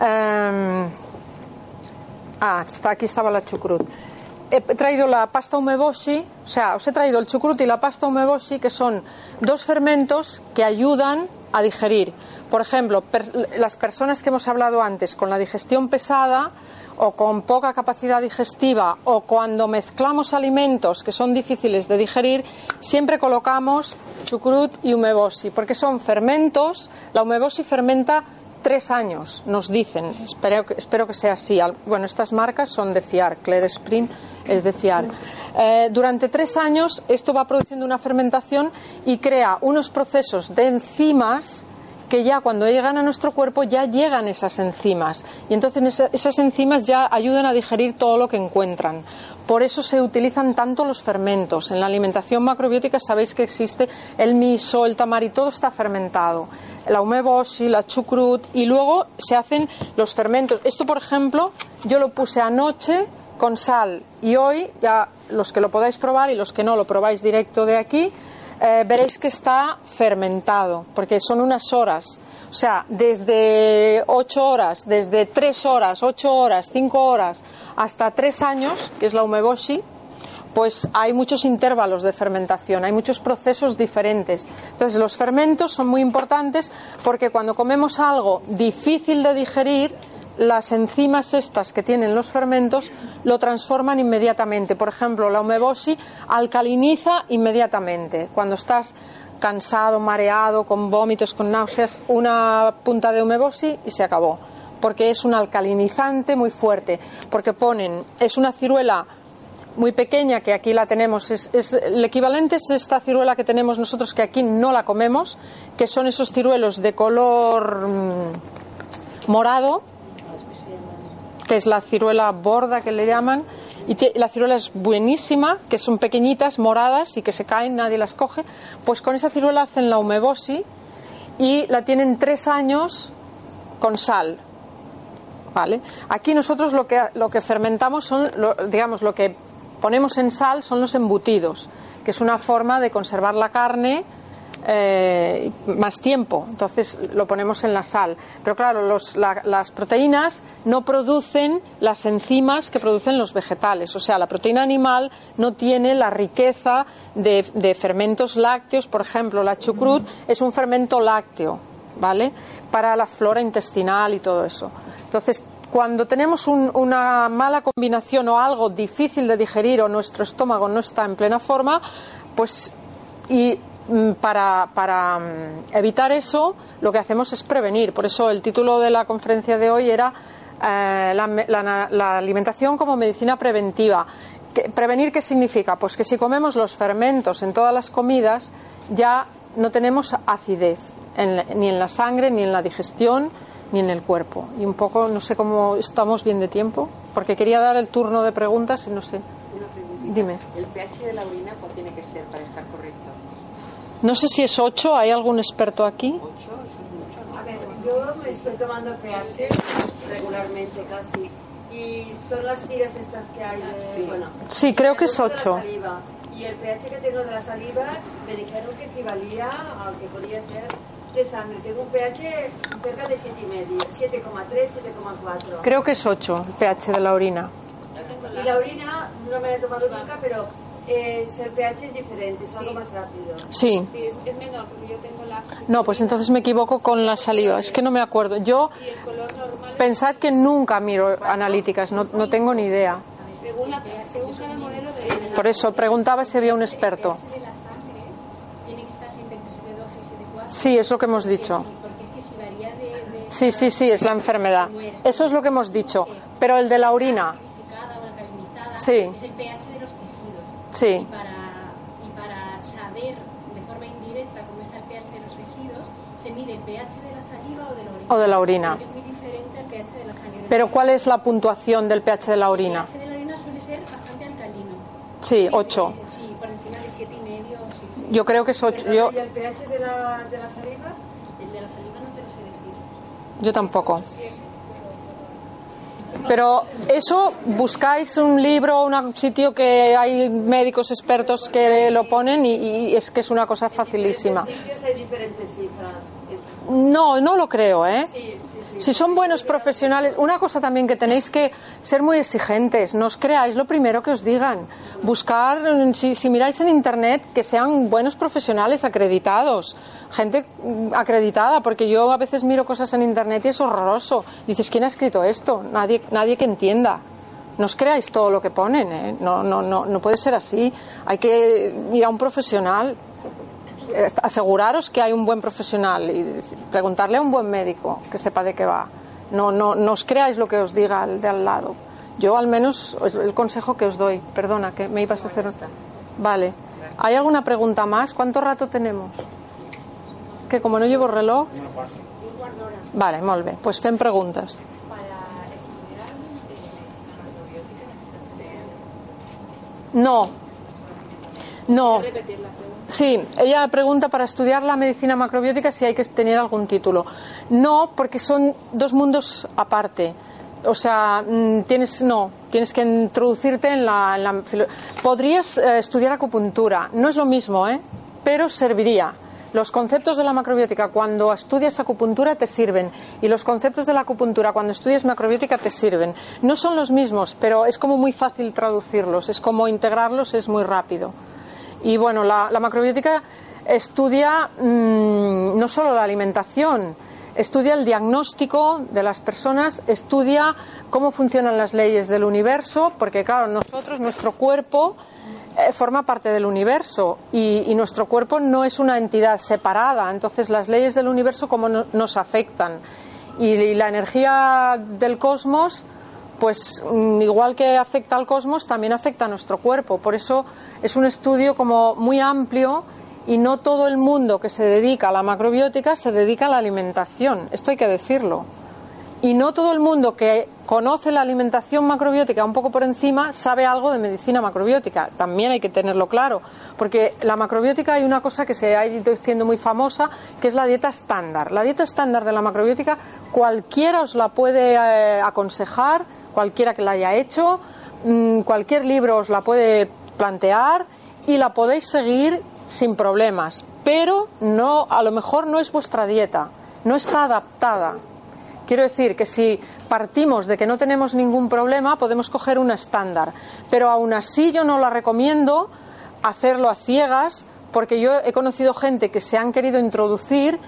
Eh, ah, está, aquí estaba la chucrut he traído la pasta umeboshi, o sea, os he traído el chucrut y la pasta umeboshi, que son dos fermentos que ayudan a digerir. Por ejemplo, las personas que hemos hablado antes con la digestión pesada o con poca capacidad digestiva o cuando mezclamos alimentos que son difíciles de digerir, siempre colocamos chucrut y umeboshi, porque son fermentos, la umeboshi fermenta tres años, nos dicen, espero que, espero que sea así. Bueno, estas marcas son de fiar, Claire Spring es de fiar. Eh, durante tres años esto va produciendo una fermentación y crea unos procesos de enzimas que ya cuando llegan a nuestro cuerpo ya llegan esas enzimas y entonces esa- esas enzimas ya ayudan a digerir todo lo que encuentran. Por eso se utilizan tanto los fermentos. En la alimentación macrobiótica sabéis que existe el miso, el tamari, todo está fermentado. La umeboshi, la chucrut y luego se hacen los fermentos. Esto, por ejemplo, yo lo puse anoche con sal y hoy ya los que lo podáis probar y los que no lo probáis directo de aquí eh, veréis que está fermentado, porque son unas horas. O sea, desde ocho horas, desde tres horas, ocho horas, cinco horas, hasta tres años, que es la umeboshi, pues hay muchos intervalos de fermentación, hay muchos procesos diferentes. Entonces, los fermentos son muy importantes porque cuando comemos algo difícil de digerir, las enzimas estas que tienen los fermentos lo transforman inmediatamente. Por ejemplo, la umeboshi alcaliniza inmediatamente. Cuando estás cansado, mareado, con vómitos, con náuseas, una punta de umeboshi y se acabó. Porque es un alcalinizante muy fuerte. Porque ponen, es una ciruela muy pequeña que aquí la tenemos. Es, es- el equivalente es esta ciruela que tenemos nosotros que aquí no la comemos, que son esos ciruelos de color mm, morado, que es la ciruela borda que le llaman. Y la ciruela es buenísima, que son pequeñitas, moradas y que se caen, nadie las coge. Pues con esa ciruela hacen la umeboshi y la tienen tres años con sal. ¿Vale? Aquí nosotros lo que, lo que fermentamos son, lo- digamos, lo que ponemos en sal son los embutidos, que es una forma de conservar la carne eh, más tiempo. Entonces lo ponemos en la sal. Pero claro, las proteínas no producen las enzimas que producen los vegetales. O sea, la proteína animal no tiene la riqueza de, fermentos lácteos. Por ejemplo, la chucrut es un fermento lácteo, ¿vale? Para la flora intestinal y todo eso. Entonces, cuando tenemos un- una mala combinación o algo difícil de digerir o nuestro estómago no está en plena forma, pues para, para, mm, evitar eso lo que hacemos es prevenir. Por eso el título de la conferencia de hoy era eh, la, me- la- la alimentación como medicina preventiva. ¿Qué- ¿Prevenir qué significa? Pues que si comemos los fermentos en todas las comidas ya no tenemos acidez en la- ni en la sangre, ni en la digestión, ni en el cuerpo. Y un poco, no sé cómo estamos bien de tiempo, porque quería dar el turno de preguntas y no sé. Dime. ¿El pH de la orina cuál tiene que ser para estar correcto? No sé si es 8, ¿hay algún experto aquí? ¿8? Eso es mucho. A ver, yo me estoy tomando pH regularmente casi. Y son las tiras estas que hay de, Sí. bueno. Sí, creo que es de la 8. saliva. Y el pH que tengo de la saliva me dijeron que equivalía a que podía ser de sangre. Tengo un pH cerca de 7,5, 7,3, 7,4. Creo que es 8 el pH de la orina. Y la orina no me la he tomado nunca, pero es, el pH es diferente, es algo más rápido. Sí. Sí, es, es menor, porque yo tengo la No, pues entonces me equivoco con la saliva. Es que no me acuerdo. Yo pensad que nunca miro analíticas, no, no tengo ni idea. según, la, según cada modelo de Por eso preguntaba si había un experto. de la sangre tiene que estar siempre entre 7,2 y 7,4. Sí, es lo que hemos dicho. Sí, Sí, sí, sí, es la enfermedad. Eso es lo que hemos dicho. Pero el de la orina, alcalinizada Sí. Y para, y para saber de forma indirecta cómo está el pH de los tejidos, se mide el pH de la saliva o de la orina. O de la orina. Es muy diferente al pH de la sangre. Pero ¿cuál es la puntuación del pH de la orina? El pH de la orina suele ser bastante alcalino. Sí, 8. Eh, Sí, por encima de 7,5 sí, sí. Yo creo que es 8. Yo, ¿Y el pH de la, de la saliva? El de la saliva no te lo sé decir. yo tampoco. Pero eso, buscáis un libro, un sitio que hay médicos expertos que lo ponen y, y es que es una cosa facilísima. Hay diferentes cifras. No, no lo creo, ¿eh? sí. Si son buenos profesionales, una cosa también que tenéis que ser muy exigentes, no os creáis lo primero que os digan. Buscar, mm, si, miráis en internet, que sean buenos profesionales acreditados, gente mm, acreditada, porque yo a veces miro cosas en internet y es horroroso. Dices, ¿quién ha escrito esto? Nadie, nadie que entienda. No os creáis todo lo que ponen, ¿eh? no, no, no, no puede ser así. Hay que ir a un profesional. Aseguraros que hay un buen profesional y preguntarle a un buen médico que sepa de qué va. No, no, no os creáis lo que os diga el de al lado. Yo al menos el consejo que os doy. Perdona, que me ibas a hacer. Vale. ¿Hay alguna pregunta más? ¿Cuánto rato tenemos? Es que como no llevo reloj. Vale, molt bé. Pues fem preguntes. No. No. Sí, ella pregunta para estudiar la medicina macrobiótica si hay que tener algún título. No, porque son dos mundos aparte. O sea, mm, tienes no, tienes que introducirte en la, en la podrías eh, estudiar acupuntura, no es lo mismo, ¿eh? Pero serviría. Los conceptos de la macrobiótica cuando estudias acupuntura te sirven y los conceptos de la acupuntura cuando estudias macrobiótica te sirven. No son los mismos, pero es como muy fácil traducirlos, es como integrarlos, es muy rápido. Y bueno, la, la macrobiótica estudia mm, no solo la alimentación, estudia el diagnóstico de las personas, estudia cómo funcionan las leyes del universo, porque claro, nosotros, nuestro cuerpo eh, forma parte del universo y, y nuestro cuerpo no es una entidad separada, entonces las leyes del universo cómo no- nos afectan. Y la energía del cosmos pues mm, igual que afecta al cosmos, también afecta a nuestro cuerpo. Por eso es un estudio como muy amplio y no todo el mundo que se dedica a la macrobiótica se dedica a la alimentación. Esto hay que decirlo. Y no todo el mundo que conoce la alimentación macrobiótica un poco por encima sabe algo de medicina macrobiótica. También hay que tenerlo claro. Porque la macrobiótica hay una cosa que se ha ido haciendo muy famosa, que es la dieta estándar. La dieta estándar de la macrobiótica cualquiera os la puede eh, aconsejar, cualquiera que la haya hecho, mm, cualquier libro os la puede plantear y la podéis seguir sin problemas. Pero no, a lo mejor no es vuestra dieta, no está adaptada. Quiero decir que si partimos de que no tenemos ningún problema, podemos coger una estándar. Pero aún así yo no la recomiendo hacerlo a ciegas, porque yo he conocido gente que se han querido introducir,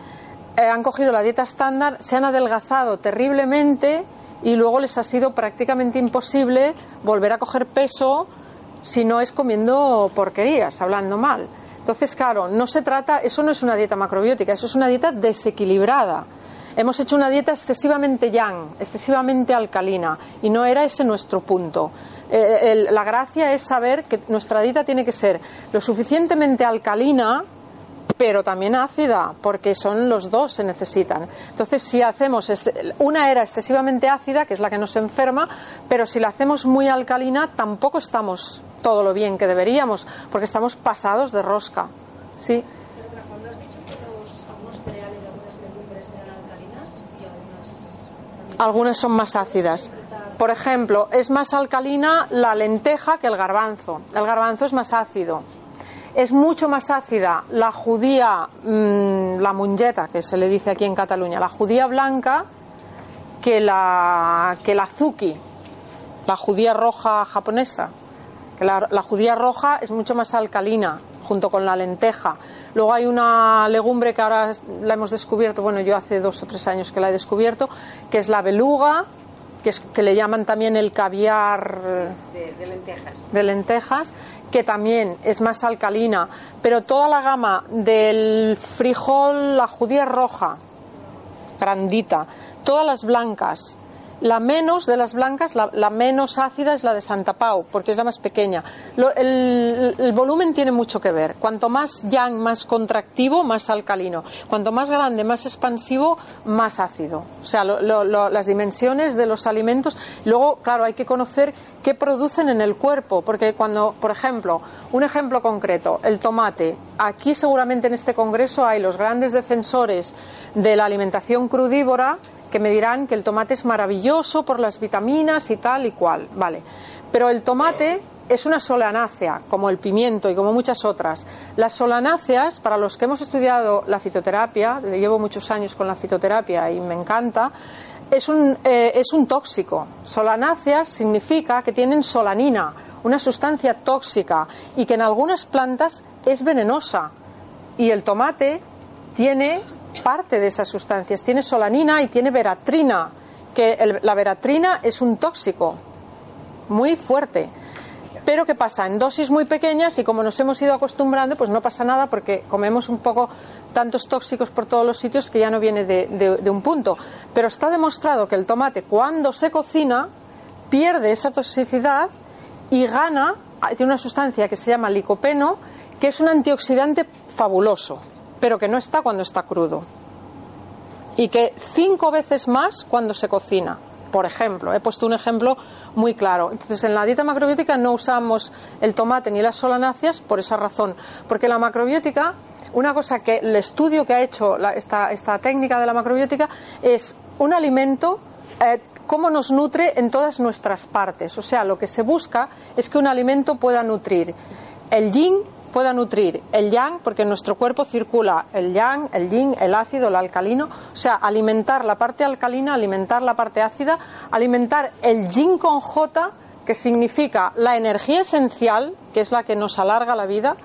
eh, han cogido la dieta estándar, se han adelgazado terriblemente y luego les ha sido prácticamente imposible volver a coger peso si no es comiendo porquerías, hablando mal. Entonces, claro, no se trata, eso no es una dieta macrobiótica, eso es una dieta desequilibrada. Hemos hecho una dieta excesivamente yang, excesivamente alcalina, y no era ese nuestro punto. Eh, la gracia es saber que nuestra dieta tiene que ser lo suficientemente alcalina, pero también ácida, porque son los dos se necesitan. Entonces, si hacemos este- una era excesivamente ácida, que es la que nos enferma, pero si la hacemos muy alcalina, tampoco estamos todo lo bien que deberíamos, porque estamos pasados de rosca. Sí. Algunas son más ácidas. Por ejemplo, es más alcalina la lenteja que el garbanzo. El garbanzo es más ácido. Es mucho más ácida la judía, mm, la mungeta, que se le dice aquí en Cataluña, la judía blanca, que la, que la azuki, la judía roja japonesa. Que la, la judía roja es mucho más alcalina, junto con la lenteja. Luego hay una legumbre que ahora la hemos descubierto, bueno, yo hace dos o tres años que la he descubierto, que es la beluga, que, es, que le llaman también el caviar de, de lentejas. de lentejas, que también es más alcalina, pero toda la gama del frijol, la judía roja, grandita, todas las blancas. La menos de las blancas, la, la menos ácida es la de Santa Pau, porque es la más pequeña. El, volumen tiene mucho que ver. Cuanto más yang, más contractivo, más alcalino. Cuanto más grande, más expansivo, más ácido. O sea, lo- las dimensiones de los alimentos. Luego, claro, hay que conocer qué producen en el cuerpo, porque cuando, por ejemplo, un ejemplo concreto, el tomate. Aquí seguramente en este congreso hay los grandes defensores de la alimentación crudívora que me dirán que el tomate es maravilloso por las vitaminas y tal y cual, vale. Pero el tomate es una solanácea, como el pimiento y como muchas otras. Las solanáceas, para los que hemos estudiado la fitoterapia, llevo muchos años con la fitoterapia y me encanta, es un, eh, es un tóxico. Solanáceas significa que tienen solanina, una sustancia tóxica, y que en algunas plantas es venenosa. Y el tomate tiene parte de esas sustancias. Tiene solanina y tiene veratrina, que la veratrina es un tóxico muy fuerte. Pero ¿qué pasa? En dosis muy pequeñas y como nos hemos ido acostumbrando, pues no pasa nada porque comemos un poco tantos tóxicos por todos los sitios que ya no viene de, de- de un punto. Pero está demostrado que el tomate cuando se cocina pierde esa toxicidad y gana, tiene una sustancia que se llama licopeno, que es un antioxidante fabuloso, pero que no está cuando está crudo. Y que cinco veces más cuando se cocina. Por ejemplo, he puesto un ejemplo muy claro. Entonces, en la dieta macrobiótica no usamos el tomate ni las solanáceas por esa razón. Porque la macrobiótica, una cosa que el estudio que ha hecho esta, esta técnica de la macrobiótica es un alimento eh, cómo nos nutre en todas nuestras partes. O sea, lo que se busca es que un alimento pueda nutrir el yin, pueda nutrir el yang, porque en nuestro cuerpo circula el yang, el yin, el ácido, el alcalino. O sea, alimentar la parte alcalina, alimentar la parte ácida, alimentar el yin con J, que significa la energía esencial, que es la que nos alarga la vida,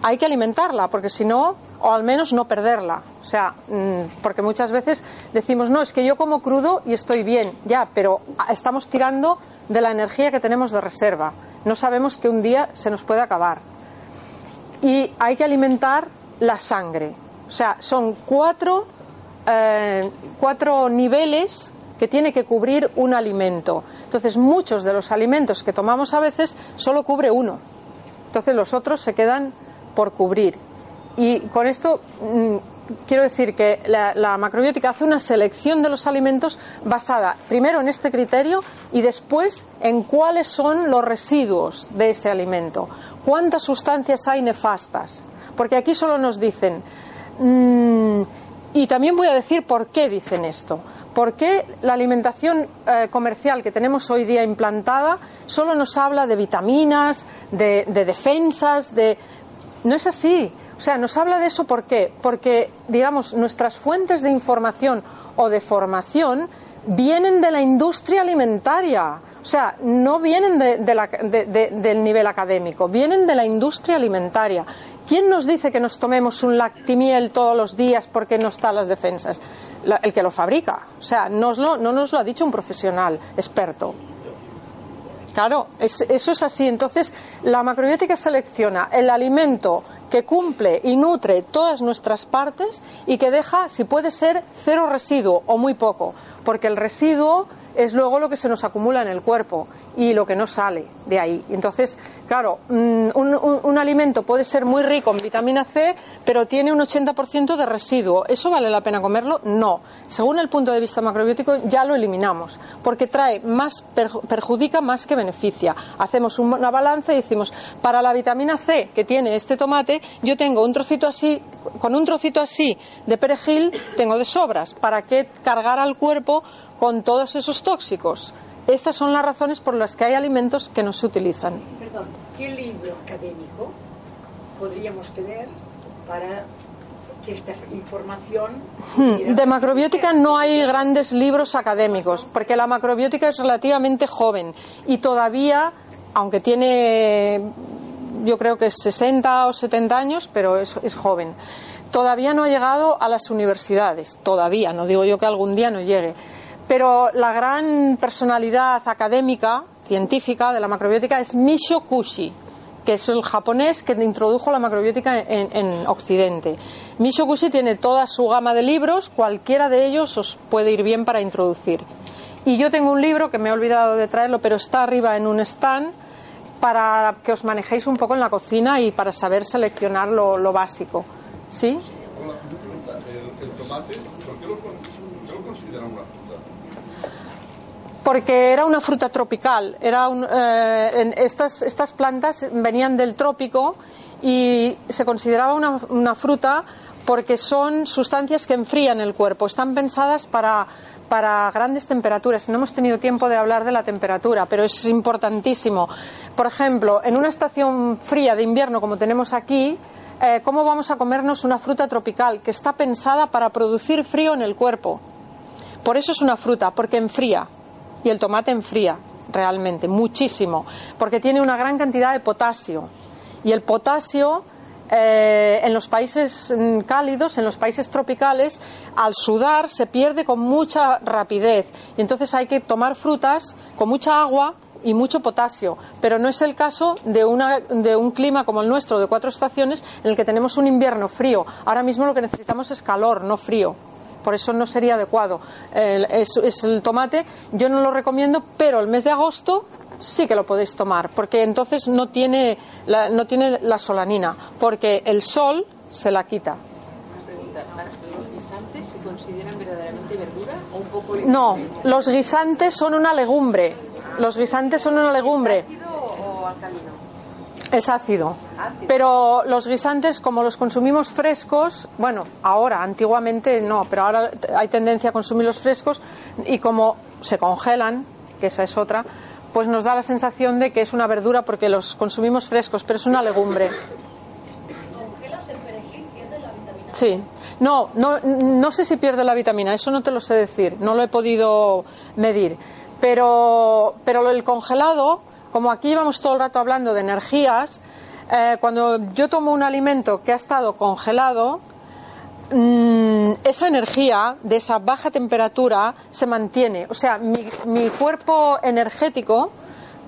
hay que alimentarla, porque si no, o al menos no perderla. O sea, mm, porque muchas veces decimos, no, es que yo como crudo y estoy bien, ya, pero estamos tirando de la energía que tenemos de reserva. No sabemos que un día se nos puede acabar. Y hay que alimentar la sangre. O sea, son cuatro, eh, cuatro niveles que tiene que cubrir un alimento. Entonces, muchos de los alimentos que tomamos a veces solo cubre uno. Entonces, los otros se quedan por cubrir. Y con esto mm, quiero decir que la, macrobiótica hace una selección de los alimentos basada primero en este criterio y después en cuáles son los residuos de ese alimento. ¿Cuántas sustancias hay nefastas? Porque aquí solo nos dicen. mm, y también voy a decir por qué dicen esto. ¿Por qué la alimentación eh, comercial que tenemos hoy día implantada solo nos habla de vitaminas, de defensas, de... No es así. O sea, nos habla de eso ¿por qué? Porque, digamos, nuestras fuentes de información o de formación vienen de la industria alimentaria. O sea, no vienen del nivel académico, vienen de la industria alimentaria. ¿Quién nos dice que nos tomemos un lactimiel todos los días porque no están las defensas? El que lo fabrica. O sea, no nos lo ha dicho un profesional experto. Claro, es- eso es así. Entonces, la macrobiótica selecciona el alimento que cumple y nutre todas nuestras partes y que deja, si puede ser, cero residuo o muy poco, porque el residuo es luego lo que se nos acumula en el cuerpo y lo que no sale de ahí. Entonces, claro, mm, un, alimento puede ser muy rico en vitamina C, pero tiene un 80% de residuo. ¿Eso vale la pena comerlo? No. Según el punto de vista macrobiótico, ya lo eliminamos, porque trae más, perju- perjudica más que beneficia. Hacemos un- una balanza y decimos, para la vitamina C que tiene este tomate, yo tengo un trocito así, con un trocito así de perejil, tengo de sobras. ¿Para qué cargar al cuerpo con todos esos tóxicos? Estas son las razones por las que hay alimentos que no se utilizan. Perdón, ¿qué libro académico podríamos tener para que esta información... De macrobiótica no hay grandes libros académicos, porque la macrobiótica es relativamente joven y todavía, aunque tiene, yo creo que es 60 o 70 años, pero es, es joven, todavía no ha llegado a las universidades, todavía, no digo yo que algún día no llegue. Pero la gran personalidad académica, científica de la macrobiótica es Michio Kushi, que es el japonés que introdujo la macrobiótica en, en Occidente. Michio Kushi tiene toda su gama de libros, cualquiera de ellos os puede ir bien para introducir. Y yo tengo un libro que me he olvidado de traerlo, pero está arriba en un stand para que os manejéis un poco en la cocina y para saber seleccionar lo, básico. ¿Sí? Hola, una pregunta. El tomate, ¿por qué lo, con- por qué lo consideran una fruta? Porque era una fruta tropical. Era un- eh, estas, estas plantas venían del trópico y se consideraba una, una fruta porque son sustancias que enfrían el cuerpo. Están pensadas para, para grandes temperaturas. No hemos tenido tiempo de hablar de la temperatura, pero es importantísimo. Por ejemplo, en una estación fría de invierno como tenemos aquí, eh, ¿cómo vamos a comernos una fruta tropical que está pensada para producir frío en el cuerpo? Por eso es una fruta, porque enfría. Y el tomate enfría realmente, muchísimo, porque tiene una gran cantidad de potasio. Y el potasio eh, en los países mm, cálidos, en los países tropicales, al sudar se pierde con mucha rapidez. Y entonces hay que tomar frutas con mucha agua y mucho potasio, pero no es el caso de, una, de un clima como el nuestro, de cuatro estaciones, en el que tenemos un invierno frío. Ahora mismo lo que necesitamos es calor, no frío. Por eso no sería adecuado. Es, el tomate, yo no lo recomiendo, pero el mes de agosto sí que lo podéis tomar, porque entonces no tiene la, no tiene la solanina, porque el sol se la quita. ¿los se consideran verdaderamente No, los guisantes son una legumbre. Los guisantes son una legumbre. o alcalino? Es ácido. Pero los guisantes, como los consumimos frescos, bueno, ahora, antiguamente no, pero ahora hay tendencia a consumirlos frescos y como se congelan, que esa es otra, pues nos da la sensación de que es una verdura porque los consumimos frescos, pero es una legumbre. ¿Congelas el perejil? ¿Pierde la vitamina? Sí. No, no, no sé si pierde la vitamina, eso no te lo sé decir, no lo he podido medir. Pero, pero el congelado, como aquí llevamos todo el rato hablando de energías, eh, cuando yo tomo un alimento que ha estado congelado, mm, esa energía de esa baja temperatura se mantiene. O sea, mi, mi cuerpo energético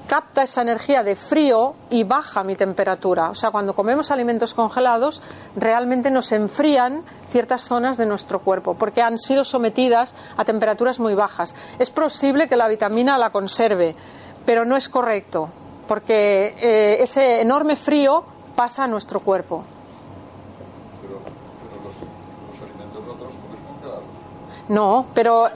capta esa energía de frío y baja mi temperatura. O sea, cuando comemos alimentos congelados, realmente nos enfrían ciertas zonas de nuestro cuerpo, porque han sido sometidas a temperaturas muy bajas. Es posible que la vitamina la conserve, pero no es correcto, porque eh, ese enorme frío pasa a nuestro cuerpo. Pero, pero los, los alimentos comes congelados. No, pero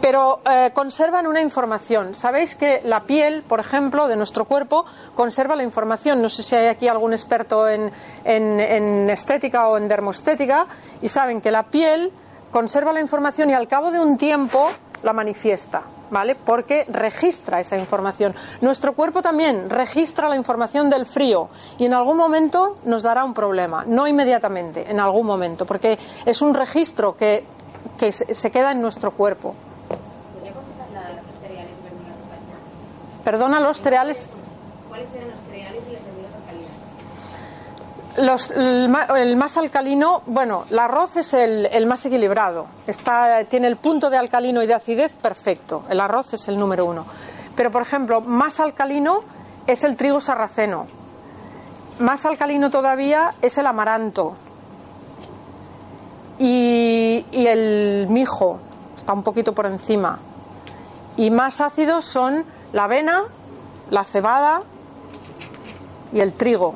pero eh, conservan una información. Sabéis que la piel, por ejemplo, de nuestro cuerpo conserva la información. No sé si hay aquí algún experto en, en- en estética o en dermostética y saben que la piel conserva la información y al cabo de un tiempo la manifiesta, ¿vale? Porque registra esa información. Nuestro cuerpo también registra la información del frío y en algún momento nos dará un problema, no inmediatamente, en algún momento, porque es un registro que, que se queda en nuestro cuerpo. ¿Podría los cereales verduras? Perdona los cereales. ¿Cuáles eran los cereales y las? Los, el, más alcalino, bueno, el arroz es el, más equilibrado. Está, tiene el punto de alcalino y de acidez perfecto. El arroz es el número uno. Pero, por ejemplo, más alcalino es el trigo sarraceno. Más alcalino todavía es el amaranto. Y el mijo está un poquito por encima. Y más ácidos son la avena, la cebada y el trigo.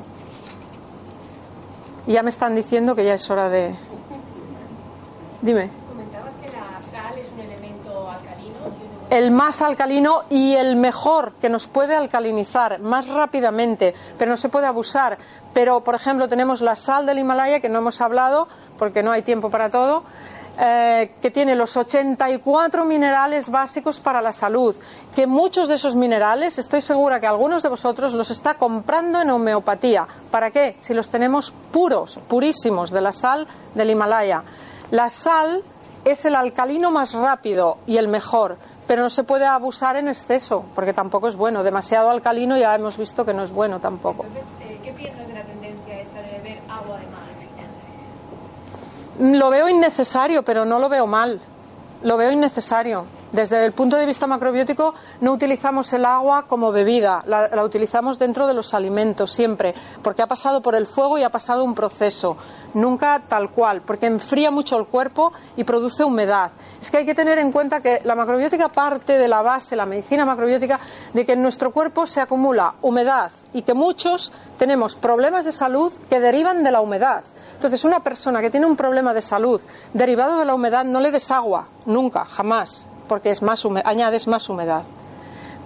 Y ya me están diciendo que ya es hora de. Dime. Comentabas que la sal es un elemento alcalino. El más alcalino y el mejor que nos puede alcalinizar más rápidamente, pero no se puede abusar. Pero, por ejemplo, tenemos la sal del Himalaya, que no hemos hablado porque no hay tiempo para todo, eh, que tiene los 84 minerales básicos para la salud. Que muchos de esos minerales, estoy segura que algunos de vosotros los está comprando en homeopatía. ¿Para qué? Si los tenemos puros, purísimos, de la sal del Himalaya. La sal es el alcalino más rápido y el mejor, pero no se puede abusar en exceso, porque tampoco es bueno. Demasiado alcalino ya hemos visto que no es bueno tampoco. Entonces, eh, ¿qué piensas de la tendencia esa de beber agua de mar? Lo veo innecesario, pero no lo veo mal. Lo veo innecesario. Desde el punto de vista macrobiótico, no utilizamos el agua como bebida, la, utilizamos dentro de los alimentos siempre, porque ha pasado por el fuego y ha pasado un proceso. Nunca tal cual, porque enfría mucho el cuerpo y produce humedad. Es que hay que tener en cuenta que la macrobiótica parte de la base, la medicina macrobiótica, de que en nuestro cuerpo se acumula humedad y que muchos tenemos problemas de salud que derivan de la humedad. Entonces, una persona que tiene un problema de salud derivado de la humedad no le des agua, nunca, jamás, porque es más añades más humedad.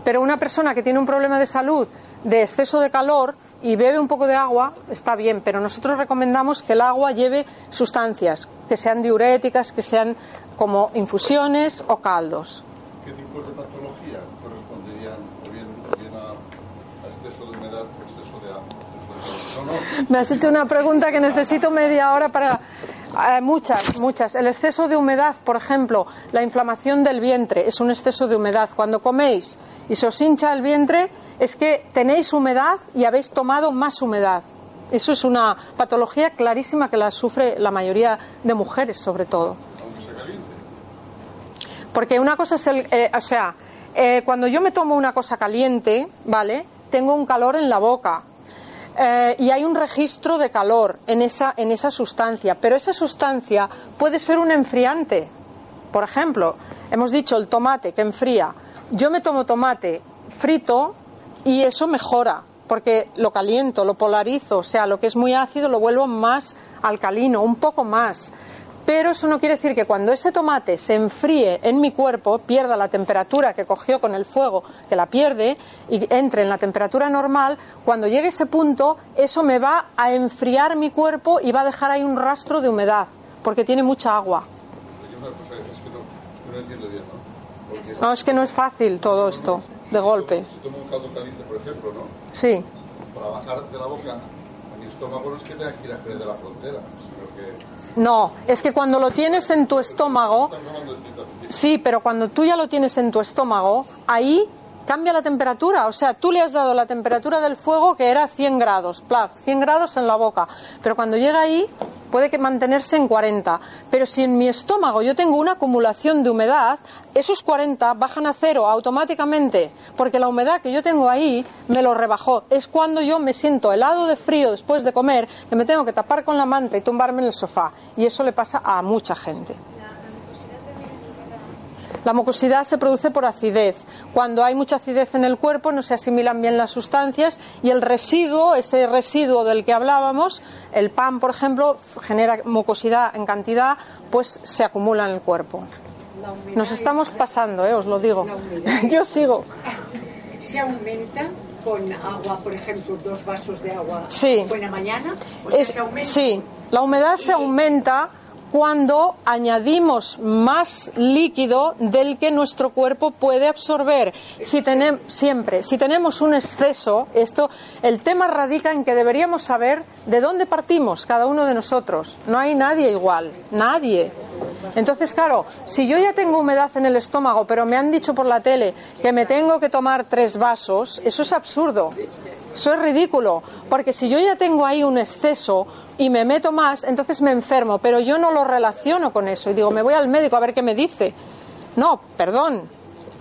Pero una persona que tiene un problema de salud de exceso de calor y bebe un poco de agua, está bien, pero nosotros recomendamos que el agua lleve sustancias, que sean diuréticas, que sean como infusiones o caldos. ¿Qué tipos de patología corresponderían o bien, bien a, a exceso de humedad o exceso de agua? Exceso de- No, no, Me has hecho una pregunta que necesito media hora para. eh, muchas, muchas. El exceso de humedad, por ejemplo, la inflamación del vientre es un exceso de humedad. Cuando coméis y se os hincha el vientre, es que tenéis humedad y habéis tomado más humedad. Eso es una patología clarísima que la sufre la mayoría de mujeres, sobre todo. Porque una cosa es el, eh, o sea, Eh, cuando yo me tomo una cosa caliente, ¿vale? Tengo un calor en la boca. Eh, y hay un registro de calor en esa, en esa sustancia, pero esa sustancia puede ser un enfriante. Por ejemplo, hemos dicho el tomate que enfría. Yo me tomo tomate frito y eso mejora, porque lo caliento, lo polarizo, o sea, lo que es muy ácido lo vuelvo más alcalino, un poco más. Pero eso no quiere decir que cuando ese tomate se enfríe en mi cuerpo, pierda la temperatura que cogió con el fuego, que la pierde, y entre en la temperatura normal, cuando llegue ese punto, eso me va a enfriar mi cuerpo y va a dejar ahí un rastro de humedad, porque tiene mucha agua. No, es que no es fácil todo esto, de golpe. Si tomo un caldo caliente, por ejemplo, ¿no? Sí. Para bajar de la boca a mi estómago no es que tenga que ir a de la Frontera, sino que no, es que cuando lo tienes en tu estómago, sí, pero cuando tú ya lo tienes en tu estómago, ahí cambia la temperatura. O sea, tú le has dado la temperatura del fuego que era 100 grados, plaf, 100 grados en la boca. Pero cuando llega ahí, puede que mantenerse en 40. Pero si en mi estómago yo tengo una acumulación de humedad, esos 40 bajan a cero automáticamente, porque la humedad que yo tengo ahí me lo rebajó. Es cuando yo me siento helado de frío después de comer, que me tengo que tapar con la manta y tumbarme en el sofá. Y eso le pasa a mucha gente. La mucosidad se produce por acidez. Cuando hay mucha acidez en el cuerpo no se asimilan bien las sustancias y el residuo, ese residuo del que hablábamos, el pan, por ejemplo, genera mucosidad en cantidad, pues se acumula en el cuerpo. Nos estamos pasando, eh, os lo digo. Yo sigo. Se aumenta con agua, por ejemplo, dos vasos de agua sí. buena mañana. Sí, la humedad se aumenta cuando añadimos más líquido del que nuestro cuerpo puede absorber. Si tenemos siempre, si tenemos un exceso, esto, el tema radica en que deberíamos saber de dónde partimos cada uno de nosotros. No hay nadie igual, nadie. Entonces, claro, si yo ya tengo humedad en el estómago, pero me han dicho por la tele que me tengo que tomar tres vasos, eso es absurdo. Eso es ridículo, porque si yo ya tengo ahí un exceso, y me meto más, entonces me enfermo, pero yo no lo relaciono con eso y digo, me voy al médico a ver qué me dice. No, perdón,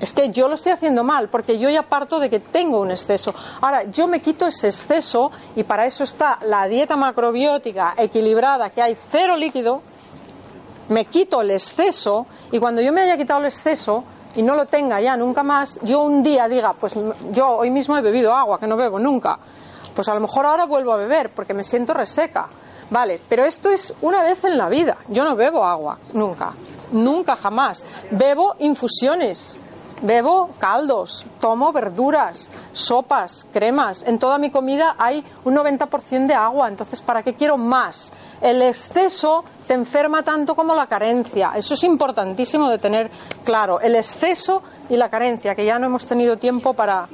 es que yo lo estoy haciendo mal, porque yo ya parto de que tengo un exceso. Ahora, yo me quito ese exceso y para eso está la dieta macrobiótica equilibrada, que hay cero líquido, me quito el exceso y cuando yo me haya quitado el exceso y no lo tenga ya nunca más, yo un día diga, pues yo hoy mismo he bebido agua, que no bebo nunca. Pues a lo mejor ahora vuelvo a beber porque me siento reseca. Vale, pero esto es una vez en la vida. Yo no bebo agua, nunca. Nunca, jamás. Bebo infusiones. Bebo caldos, tomo verduras, sopas, cremas. En toda mi comida hay un 90% de agua, entonces ¿para qué quiero más? El exceso enferma tanto como la carencia. Eso es importantísimo de tener claro. El exceso y la carencia, que ya no hemos tenido tiempo para,